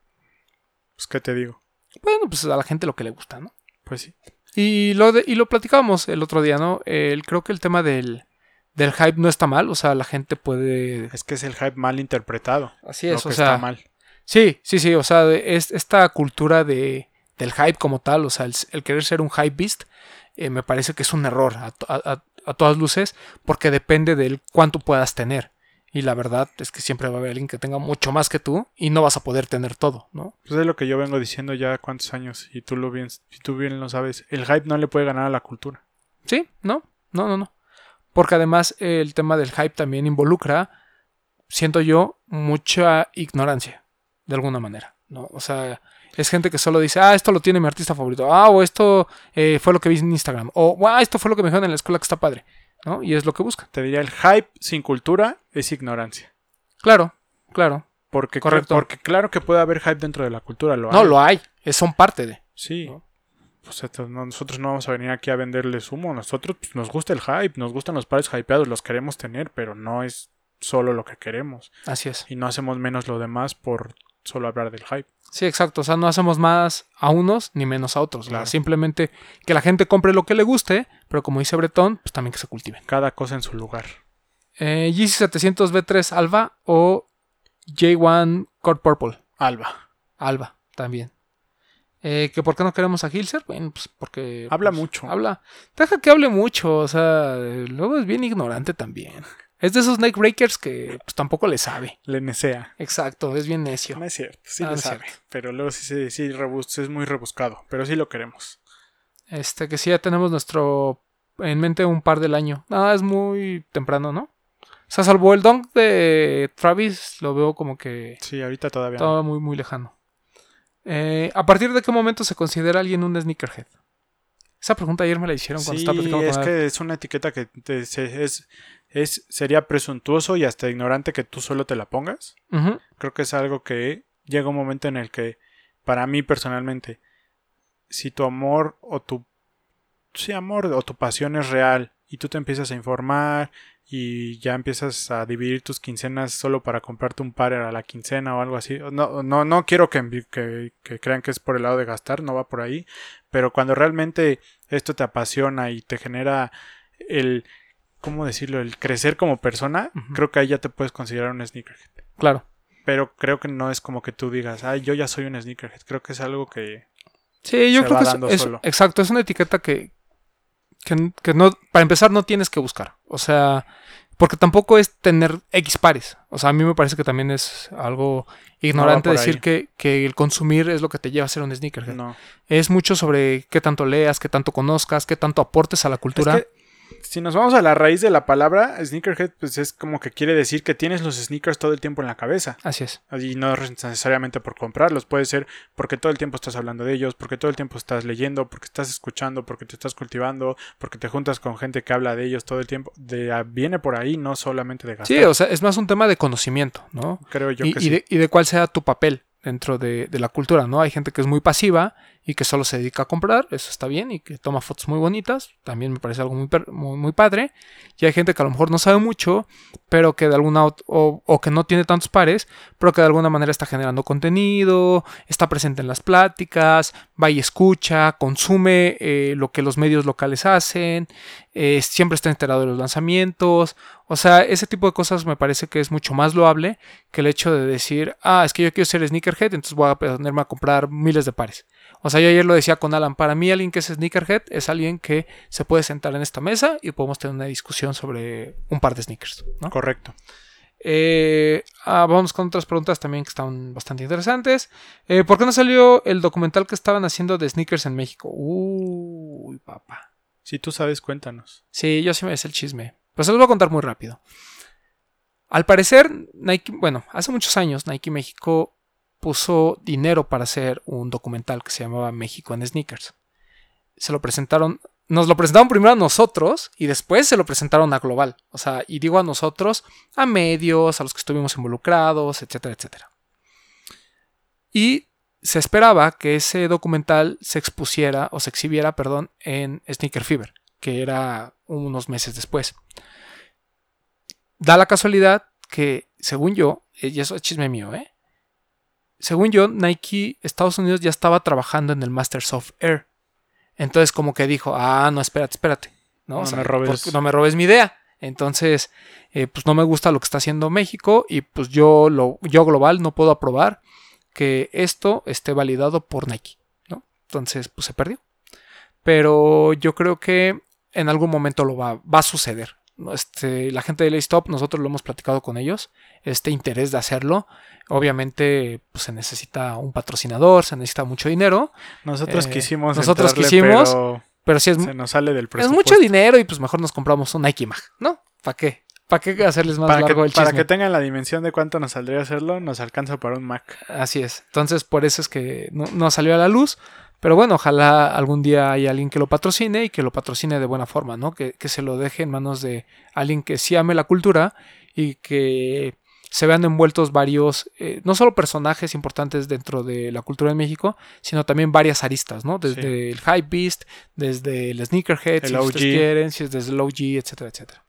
Pues, ¿qué te digo? bueno, pues a la gente lo que le gusta, ¿no? Pues sí. Y lo, de- y lo platicábamos el otro día, ¿no? El, creo que el tema del, del hype no está mal, o sea, la gente puede... Es que es el hype mal interpretado. Así lo es, que o sea... está mal. Sí, sí, sí, o sea, es esta cultura de, del hype como tal, o sea, el, el querer ser un hype beast, eh, me parece que es un error a todas luces, porque depende del cuánto puedas tener. Y la verdad es que siempre va a haber alguien que tenga mucho más que tú y no vas a poder tener todo, ¿no? Pues es lo que yo vengo diciendo ya cuántos años y tú lo bien, y tú bien lo sabes. El hype no le puede ganar a la cultura. Sí, no, no, no, no. Porque además el tema del hype también involucra, siento yo, mucha ignorancia, de alguna manera, ¿no? O sea, es gente que solo dice, ah, esto lo tiene mi artista favorito, ah, o esto eh, fue lo que vi en Instagram, o ah, esto fue lo que me dijeron en la escuela que está padre, ¿no? Y es lo que buscan. Te diría, el hype sin cultura es ignorancia. Claro, claro. Porque, Correcto. porque claro que puede haber hype dentro de la cultura. Lo No, hay. lo hay, es- son parte de. Sí. ¿no? Pues nosotros no vamos a venir aquí a venderles humo. Nosotros pues, nos gusta el hype, nos gustan los pares hypeados, los queremos tener, pero no es solo lo que queremos. Así es. Y no hacemos menos lo demás por solo hablar del hype. Sí, exacto. O sea, no hacemos más a unos ni menos a otros. o sea, Claro. simplemente que la gente compre lo que le guste, pero como dice Bretón, pues también que se cultiven. Cada cosa en su lugar. Eh, GC700 V3 Alba o J1 Core Purple. Alba. Alba, también. Eh, ¿Que por qué no queremos a Hilser? Bueno, pues porque... Habla pues, mucho. Habla. Deja que hable mucho, o sea, luego es bien ignorante también. Es de esos neck breakers que pues tampoco le sabe. Le nesea. Exacto, es bien necio. No es cierto, sí Ah, le no sabe. cierto. Pero luego sí, sí, sí rebus- es muy rebuscado. Pero sí lo queremos. Este, que sí ya tenemos nuestro en mente un par del año. Ah, es muy temprano, ¿no? O sea, salvo el dunk de Travis, lo veo como que Sí, ahorita todavía. no. estaba muy, muy lejano. Eh, ¿A partir de qué momento se considera alguien un sneakerhead? Esa pregunta ayer me la hicieron cuando Sí, estaba platicando es con que es una etiqueta que te- se- es, es, sería presuntuoso y hasta ignorante que tú solo te la pongas. Creo que es algo que llega un momento en el que para mí personalmente, si tu amor o tu sí, amor o tu pasión es real y tú te empiezas a informar y ya empiezas a dividir tus quincenas solo para comprarte un par a la quincena o algo así. No, no, no quiero que, que, que, crean que es por el lado de gastar, no va por ahí. Pero cuando realmente esto te apasiona y te genera el, ¿cómo decirlo? El crecer como persona, creo que ahí ya te puedes considerar un sneakerhead. Claro. Pero creo que no es como que tú digas, ay, yo ya soy un sneakerhead. Creo que es algo que... Sí, yo creo que es, exacto, es una etiqueta que, que, no, para empezar no tienes que buscar. O sea, porque tampoco es tener X pares. O sea, a mí me parece que también es algo ignorante decir que, que, el consumir es lo que te lleva a ser un sneaker. No. Es mucho sobre qué tanto leas, qué tanto conozcas, qué tanto aportes a la cultura si nos vamos a la raíz de la palabra, sneakerhead, pues es como que quiere decir que tienes los sneakers todo el tiempo en la cabeza. Así es. Y no necesariamente por comprarlos, puede ser porque todo el tiempo estás hablando de ellos, porque todo el tiempo estás leyendo, porque estás escuchando, porque te estás cultivando, porque te juntas con gente que habla de ellos todo el tiempo. De, ah, viene por ahí, no solamente de gastar. Sí, o sea, es más un tema de conocimiento, ¿no? Creo yo y, que sí. De, y de cuál sea tu papel dentro de, de, la cultura, ¿no? Hay gente que es muy pasiva y que solo se dedica a comprar, eso está bien, y que toma fotos muy bonitas, también me parece algo muy, muy, padre. Y hay gente que a lo mejor no sabe mucho, pero que de alguna o, que no tiene tantos pares, pero que de alguna manera está generando contenido, está presente en las pláticas, va y escucha, consume eh, lo que los medios locales hacen, eh, siempre está enterado de los lanzamientos. O sea, ese tipo de cosas me parece que es mucho más loable que el hecho de decir, ah, es que yo quiero ser sneakerhead, entonces voy a ponerme a comprar miles de pares. O sea, yo ayer lo decía con Alan, para mí alguien que es sneakerhead es alguien que se puede sentar en esta mesa y podemos tener una discusión sobre un par de sneakers. ¿no? Correcto. Eh, ah, vamos con otras preguntas también que están bastante interesantes. Eh, ¿Por qué no salió el documental que estaban haciendo de sneakers en México? Uy, papá. Si tú sabes, cuéntanos. Sí, yo sí me sé el chisme. Pues se los voy a contar muy rápido. Al parecer, Nike, bueno, hace muchos años Nike México puso dinero para hacer un documental que se llamaba México en Sneakers. Se lo presentaron, nos lo presentaron primero a nosotros y después se lo presentaron a Global. O sea, y digo a nosotros, a medios, a los que estuvimos involucrados, etcétera, etcétera. Y se esperaba que ese documental se expusiera o se exhibiera, perdón, en Sneaker Fever, que era unos meses después. Da la casualidad que, según yo, y eso es chisme mío, ¿eh? Según yo, Nike Estados Unidos ya estaba trabajando en el Masters of Air. Entonces como que dijo, ah, no, espérate, espérate. No, me, robes. no me robes mi idea. Entonces, eh, pues no me gusta lo que está haciendo México y pues yo, lo, yo global no puedo aprobar que esto esté validado por Nike. ¿no? Entonces, pues se perdió. Pero yo creo que en algún momento lo va, va a suceder. Este, la gente de Stop, nosotros lo hemos platicado con ellos, este interés de hacerlo. Obviamente, pues se necesita un patrocinador, se necesita mucho dinero. Nosotros eh, quisimos. Nosotros quisimos, pero, si es, se nos sale del presupuesto. Es mucho dinero y pues mejor nos compramos un Nike Mag, ¿no? ¿Para qué? ¿Para qué hacerles más largo el chisme? Para que tengan la dimensión de cuánto nos saldría hacerlo, nos alcanza para un Mac. Así es. Entonces, por eso es que no, no salió a la luz. Pero bueno, ojalá algún día haya alguien que lo patrocine y que lo patrocine de buena forma, ¿no? Que, se lo deje en manos de alguien que sí ame la cultura y que se vean envueltos varios, eh, no solo personajes importantes dentro de la cultura de México, sino también varias aristas, ¿no? Desde el Hype Beast, desde el Sneakerhead, si ustedes quieren, si es desde el OG, etcétera, etcétera.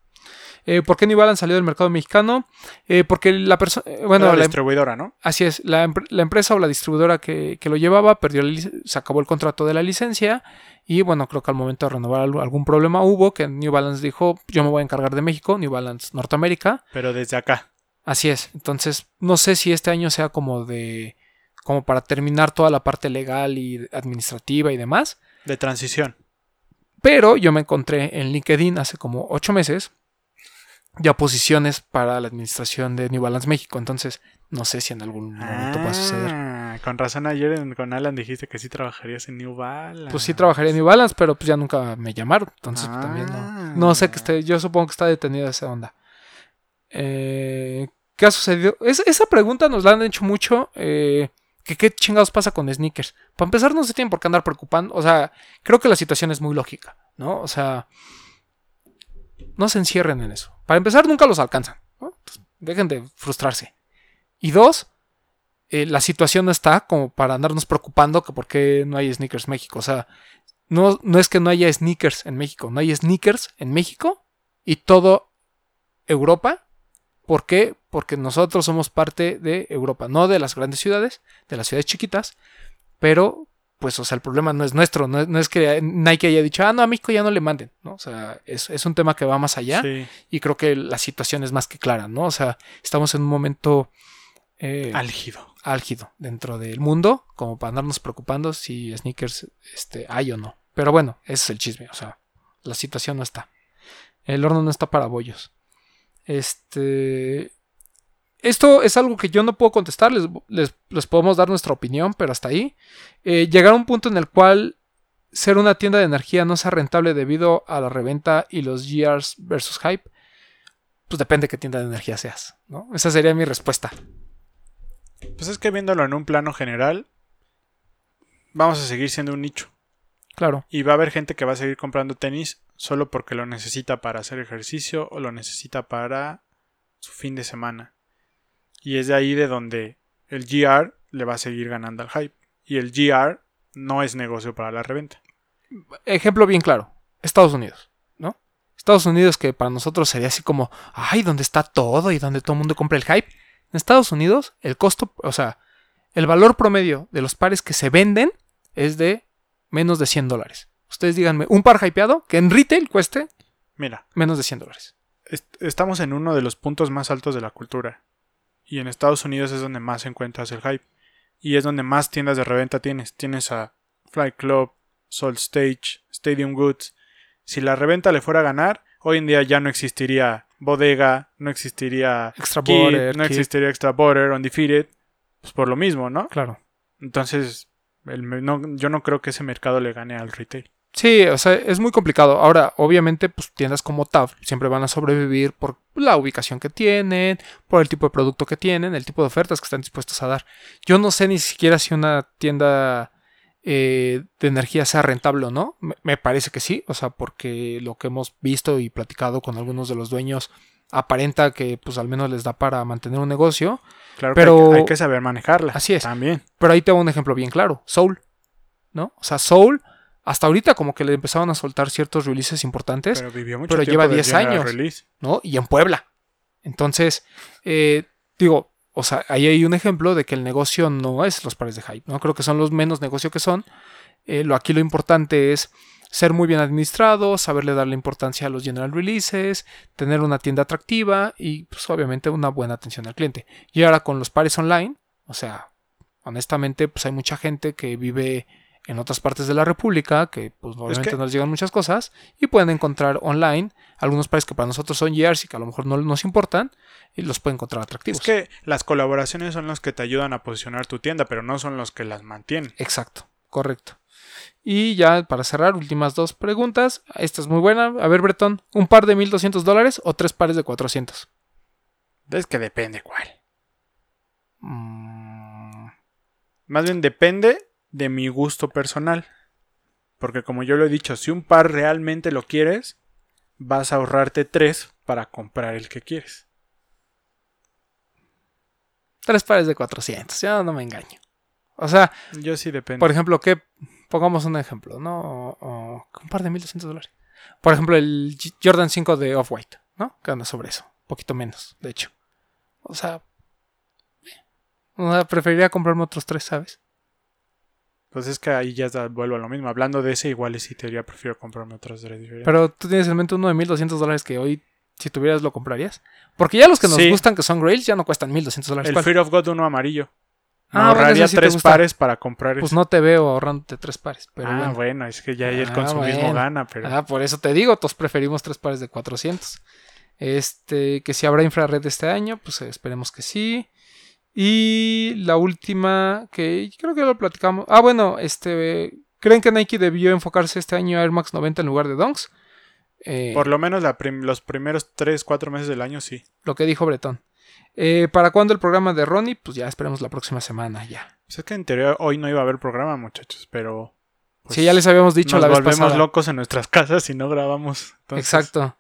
Eh, ¿Por qué New Balance salió del mercado mexicano? Eh, porque la persona. Eh, bueno, la, em- distribuidora, ¿no? Así es. La, empresa o la distribuidora que, lo llevaba perdió se acabó el contrato de la licencia. Y bueno, creo que al momento de renovar algún problema hubo. Que New Balance dijo: Yo me voy a encargar de México, New Balance Norteamérica. Pero desde acá. Así es. Entonces, no sé si este año sea como de. como para terminar toda la parte legal y administrativa y demás. De transición. Pero yo me encontré en LinkedIn hace como ocho meses ya posiciones para la administración de New Balance México. Entonces, no sé si en algún momento va a suceder. Ah, con razón ayer con Alan dijiste que sí trabajarías en New Balance. Pues sí trabajaría en New Balance, pero pues ya nunca me llamaron. Entonces pues, también no. No sé que esté. Yo supongo que está detenida esa onda. Eh, ¿Qué ha sucedido? esa pregunta nos la han hecho mucho. Eh, que qué chingados pasa con sneakers. Para empezar, no se tienen por qué andar preocupando. O sea, creo que la situación es muy lógica, ¿no? O sea, no se encierren en eso. Para empezar, nunca los alcanzan. dejen de frustrarse. Y dos, eh, la situación no está como para andarnos preocupando que por qué no hay sneakers en México. O sea, no, no es que no haya sneakers en México, no hay sneakers en México y todo Europa. ¿Por qué? Porque nosotros somos parte de Europa, no de las grandes ciudades, de las ciudades chiquitas, pero pues, o sea, el problema no es nuestro, no es, no es que Nike haya dicho, ah, no, a México ya no le manden, ¿no? O sea, es, es un tema que va más allá Sí. y creo que la situación es más que clara, ¿no? O sea, estamos en un momento eh, Álgido. álgido dentro del mundo, como para andarnos preocupando si sneakers este, hay o no. Pero bueno, ese es el chisme, o sea, la situación no está. El horno no está para bollos. Este. Esto es algo que yo no puedo contestar, les, les- les podemos dar nuestra opinión, pero hasta ahí. Eh, llegar a un punto en el cual ser una tienda de energía no sea rentable debido a la reventa y los GRs versus hype, pues depende de qué tienda de energía seas, ¿no? Esa sería mi respuesta. Pues es que viéndolo en un plano general, vamos a seguir siendo un nicho. Claro. Y va a haber gente que va a seguir comprando tenis solo porque lo necesita para hacer ejercicio o lo necesita para su fin de semana. Y es de ahí de donde el GR le va a seguir ganando al hype. Y el GR no es negocio para la reventa. ejemplo bien claro, Estados Unidos, ¿no? Estados Unidos que para nosotros sería así como, ay, ¿dónde está todo y donde todo el mundo compra el hype? En Estados Unidos, el costo, o sea, el valor promedio de los pares que se venden es de menos de 100 dólares. Ustedes díganme, un par hypeado que en retail cueste Mira, menos de 100 dólares. est- estamos en uno de los puntos más altos de la cultura. Y en Estados Unidos es donde más encuentras el hype. Y es donde más tiendas de reventa tienes. Tienes a Fly Club, Soul Stage, Stadium Goods. Si la reventa le fuera a ganar, hoy en día ya no existiría Bodega, no existiría Extra Kid, Border, no Kid. existiría Extra Border, Undefeated. Pues por lo mismo, ¿no? Claro. Entonces, el no- yo no creo que ese mercado le gane al retail. Sí, o sea, es muy complicado. Ahora, obviamente, pues tiendas como TAF siempre van a sobrevivir por la ubicación que tienen, por el tipo de producto que tienen, el tipo de ofertas que están dispuestos a dar. Yo no sé ni siquiera si una tienda eh, de energía sea rentable o no. Me, me parece que sí, o sea, porque lo que hemos visto y platicado con algunos de los dueños aparenta que pues al menos les da para mantener un negocio. Claro Pero- que hay, que- hay que saber manejarla. Así es. También. Pero ahí tengo un ejemplo bien claro, Soul, ¿no? O sea, Soul, hasta ahorita como que le empezaron a soltar ciertos releases importantes. Pero vivió mucho pero lleva del 10 general años. release. ¿no? Y en Puebla. Entonces, eh, digo, o sea, ahí hay un ejemplo de que el negocio no es los pares de hype, ¿no? Creo que son los menos negocio que son. Eh, lo, aquí lo importante es ser muy bien administrado, saberle darle importancia a los general releases, tener una tienda atractiva y pues obviamente una buena atención al cliente. Y ahora con los pares online, o sea, honestamente pues hay mucha gente que vive en otras partes de la República que pues obviamente que- no les llegan muchas cosas y pueden encontrar online algunos pares que para nosotros son years y que a lo mejor no nos importan y los pueden encontrar atractivos. Es que las colaboraciones son los que te ayudan a posicionar tu tienda, pero no son los que las mantienen. Exacto, correcto. Y ya para cerrar, últimas dos preguntas. Esta es muy buena. A ver, Bretón, ¿un par de 1200 dólares o tres pares de 400? Es que depende cuál. Mm, Más bien depende de mi gusto personal. Porque como yo lo he dicho, si un par realmente lo quieres, vas a ahorrarte tres para comprar el que quieres. tres pares de 400, ya no me engaño. O sea, Yo sí depende. por ejemplo, que pongamos un ejemplo, ¿no? O- o- un par de 1200 dólares. Por ejemplo, el Jordan 5 de Off-White, ¿no? Que anda sobre eso. Un poquito menos, de hecho. O sea, eh, o sea, preferiría comprarme otros tres, ¿sabes? Pues es que ahí ya vuelvo a lo mismo. Hablando de ese, igual sí te diría prefiero comprarme otros tres diferentes. Pero tú tienes en mente uno de 1200 dólares que hoy, si tuvieras, lo comprarías. Porque ya los que nos Sí. gustan, que son Grails, ya no cuestan 1200 dólares. el ¿Cuál? Fear of God uno amarillo. Me Ah, ahorraría sí tres pares para comprar Pues ese. no te veo ahorrándote tres pares. Pero ah, bueno. bueno. es que ya ahí el Ah, consumismo bueno. gana, pero Ah, por eso te digo, todos preferimos tres pares de 400. Este, que si habrá infrared este año, pues eh, esperemos que sí. Y la última, que creo que lo platicamos. Ah, bueno, este, ¿creen que Nike debió enfocarse este año a Air Max 90 en lugar de Dunks? Eh, por lo menos la prim- los primeros tres, cuatro meses del año sí. lo que dijo Bretón. Eh, ¿Para cuándo el programa de Ronnie? Pues ya esperemos la próxima semana, ya. Pues es que en teoría hoy no iba a haber programa, muchachos, pero... pues, sí, ya les habíamos dicho nos la vez volvemos pasada. locos en nuestras casas si no grabamos. Entonces, Exacto.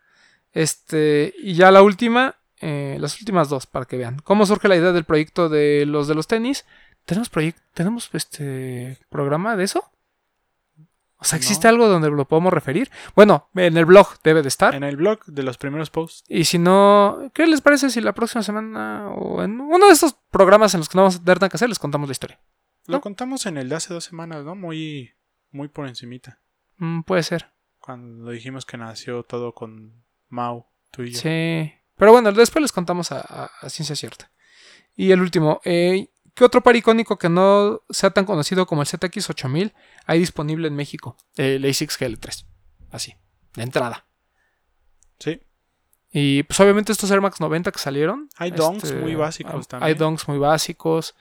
Este, y ya la última, eh, las últimas dos para que vean cómo surge la idea del proyecto de los de los tenis. ¿Tenemos proyecto, tenemos este programa de eso? O sea, ¿existe No. algo donde lo podemos referir? Bueno, en el blog debe de estar. En el blog de los primeros posts. Y si no, ¿qué les parece si la próxima semana o en uno de estos programas en los que no vamos a tener nada que hacer les contamos la historia? Lo contamos en el de hace dos semanas, ¿no? Muy, muy por encimita. Mm, puede ser. Cuando dijimos que nació todo con Mau, tú y yo. Sí. Pero bueno, después les contamos a, a- a ciencia cierta. Y el último, eh, ¿qué otro par icónico que no sea tan conocido como el ZX8000 hay disponible en México? El ASICS GL3. Así, de entrada. Sí. Y pues obviamente estos Air Max 90 que salieron. Hay donks muy básicos también. Hay donks muy básicos.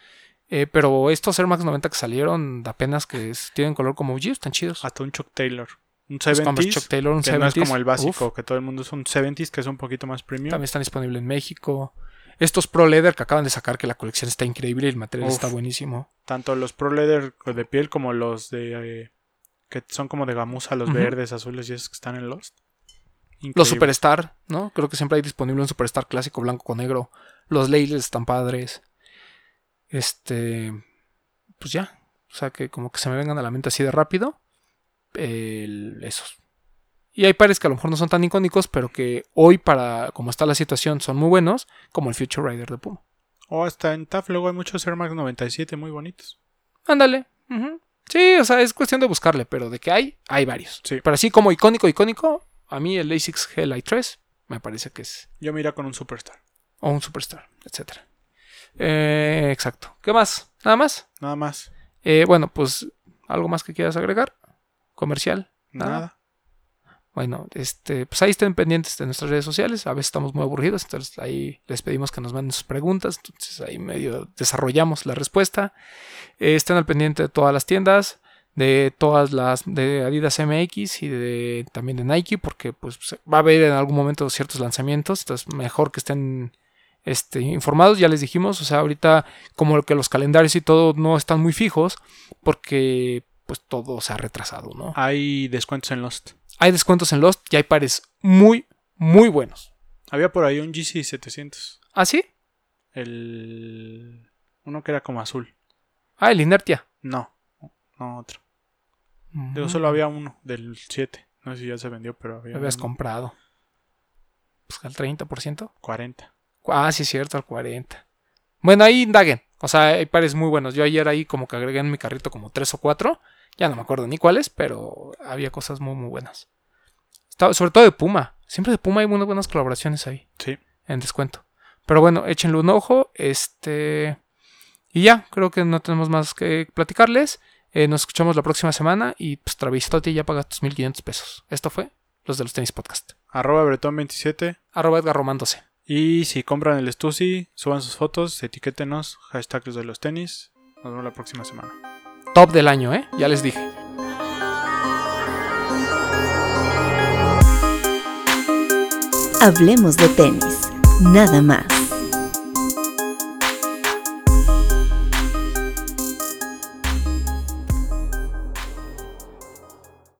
eh, pero estos Air Max 90 que salieron apenas que tienen color como OG, están chidos. Hasta un Chuck Taylor. Un Los Converse 70s. Chuck Taylor, un que no es 70s, como el básico, uf, que todo el mundo es un 70s, que es un poquito más premium. también están disponibles en México. Estos Pro Leather que acaban de sacar, que la colección está increíble y el material Uf. está buenísimo. Tanto los Pro Leather de piel como los de. eh, que son como de gamuza, los verdes, azules y esos que están en Lost. Los. Superstar, ¿no? Creo que siempre hay disponible un Superstar clásico blanco con negro. Los Layles están padres. Este. Pues ya. O sea que como que se me vengan a la mente así de rápido. El- esos. Y hay pares que a lo mejor no son tan icónicos, pero que hoy, para como está la situación, son muy buenos, como el Future Rider de Puma. O hasta en TAF luego hay muchos Air Max 97 muy bonitos. Ándale. Sí, o sea, es cuestión de buscarle, pero de que hay, hay varios. Sí. Pero así como icónico, icónico, a mí el ASICS GLI 3 me parece que es Yo mira con un Superstar. o un superstar, etcétera. Eh, exacto. ¿Qué más? ¿Nada más? Nada más. Eh, bueno, pues algo más que quieras agregar. Comercial. Nada. Nada. Bueno, este, pues ahí estén pendientes de nuestras redes sociales. A veces estamos muy aburridos, entonces ahí les pedimos que nos manden sus preguntas. Entonces ahí medio desarrollamos la respuesta. Eh, estén al pendiente de todas las tiendas, de todas las de Adidas MX y de también de Nike, porque pues va a haber en algún momento ciertos lanzamientos. Entonces mejor que estén este, informados, ya les dijimos. O sea, ahorita como que los calendarios y todo no están muy fijos, porque pues todo se ha retrasado, ¿no? Hay descuentos en Lost. Hay descuentos en Lost y hay pares muy, muy buenos. Había por ahí un GC 700. ¿Ah, sí? El. Uno que era como azul. Ah, el Inertia. No. No, otro. Digo, solo había uno del 7. No sé si ya se vendió, pero había Lo habías uno. comprado. Pues al 30%. 40. Ah, sí, es cierto, al 40%. Bueno, ahí indaguen. O sea, hay pares muy buenos. Yo ayer ahí como que agregué en mi carrito como tres o cuatro. Ya no me acuerdo ni cuáles, pero había cosas muy, muy buenas. Estaba- sobre todo de Puma. Siempre de Puma hay unas buenas colaboraciones ahí. Sí. en descuento. Pero bueno, échenle un ojo. Este. Y ya, creo que no tenemos más que platicarles. Eh, nos escuchamos la próxima semana. Y pues Travistotti ya paga tus 1500 pesos. Esto fue Los de los Tenis Podcast. Arroba Bretón27. Arroba Edgar Román 12. Y si compran el Stussy, suban sus fotos, etiquétenos. Hashtag los de los tenis. Nos vemos la próxima semana. Top del año, ¿eh? Ya les dije. Hablemos de tenis, nada más.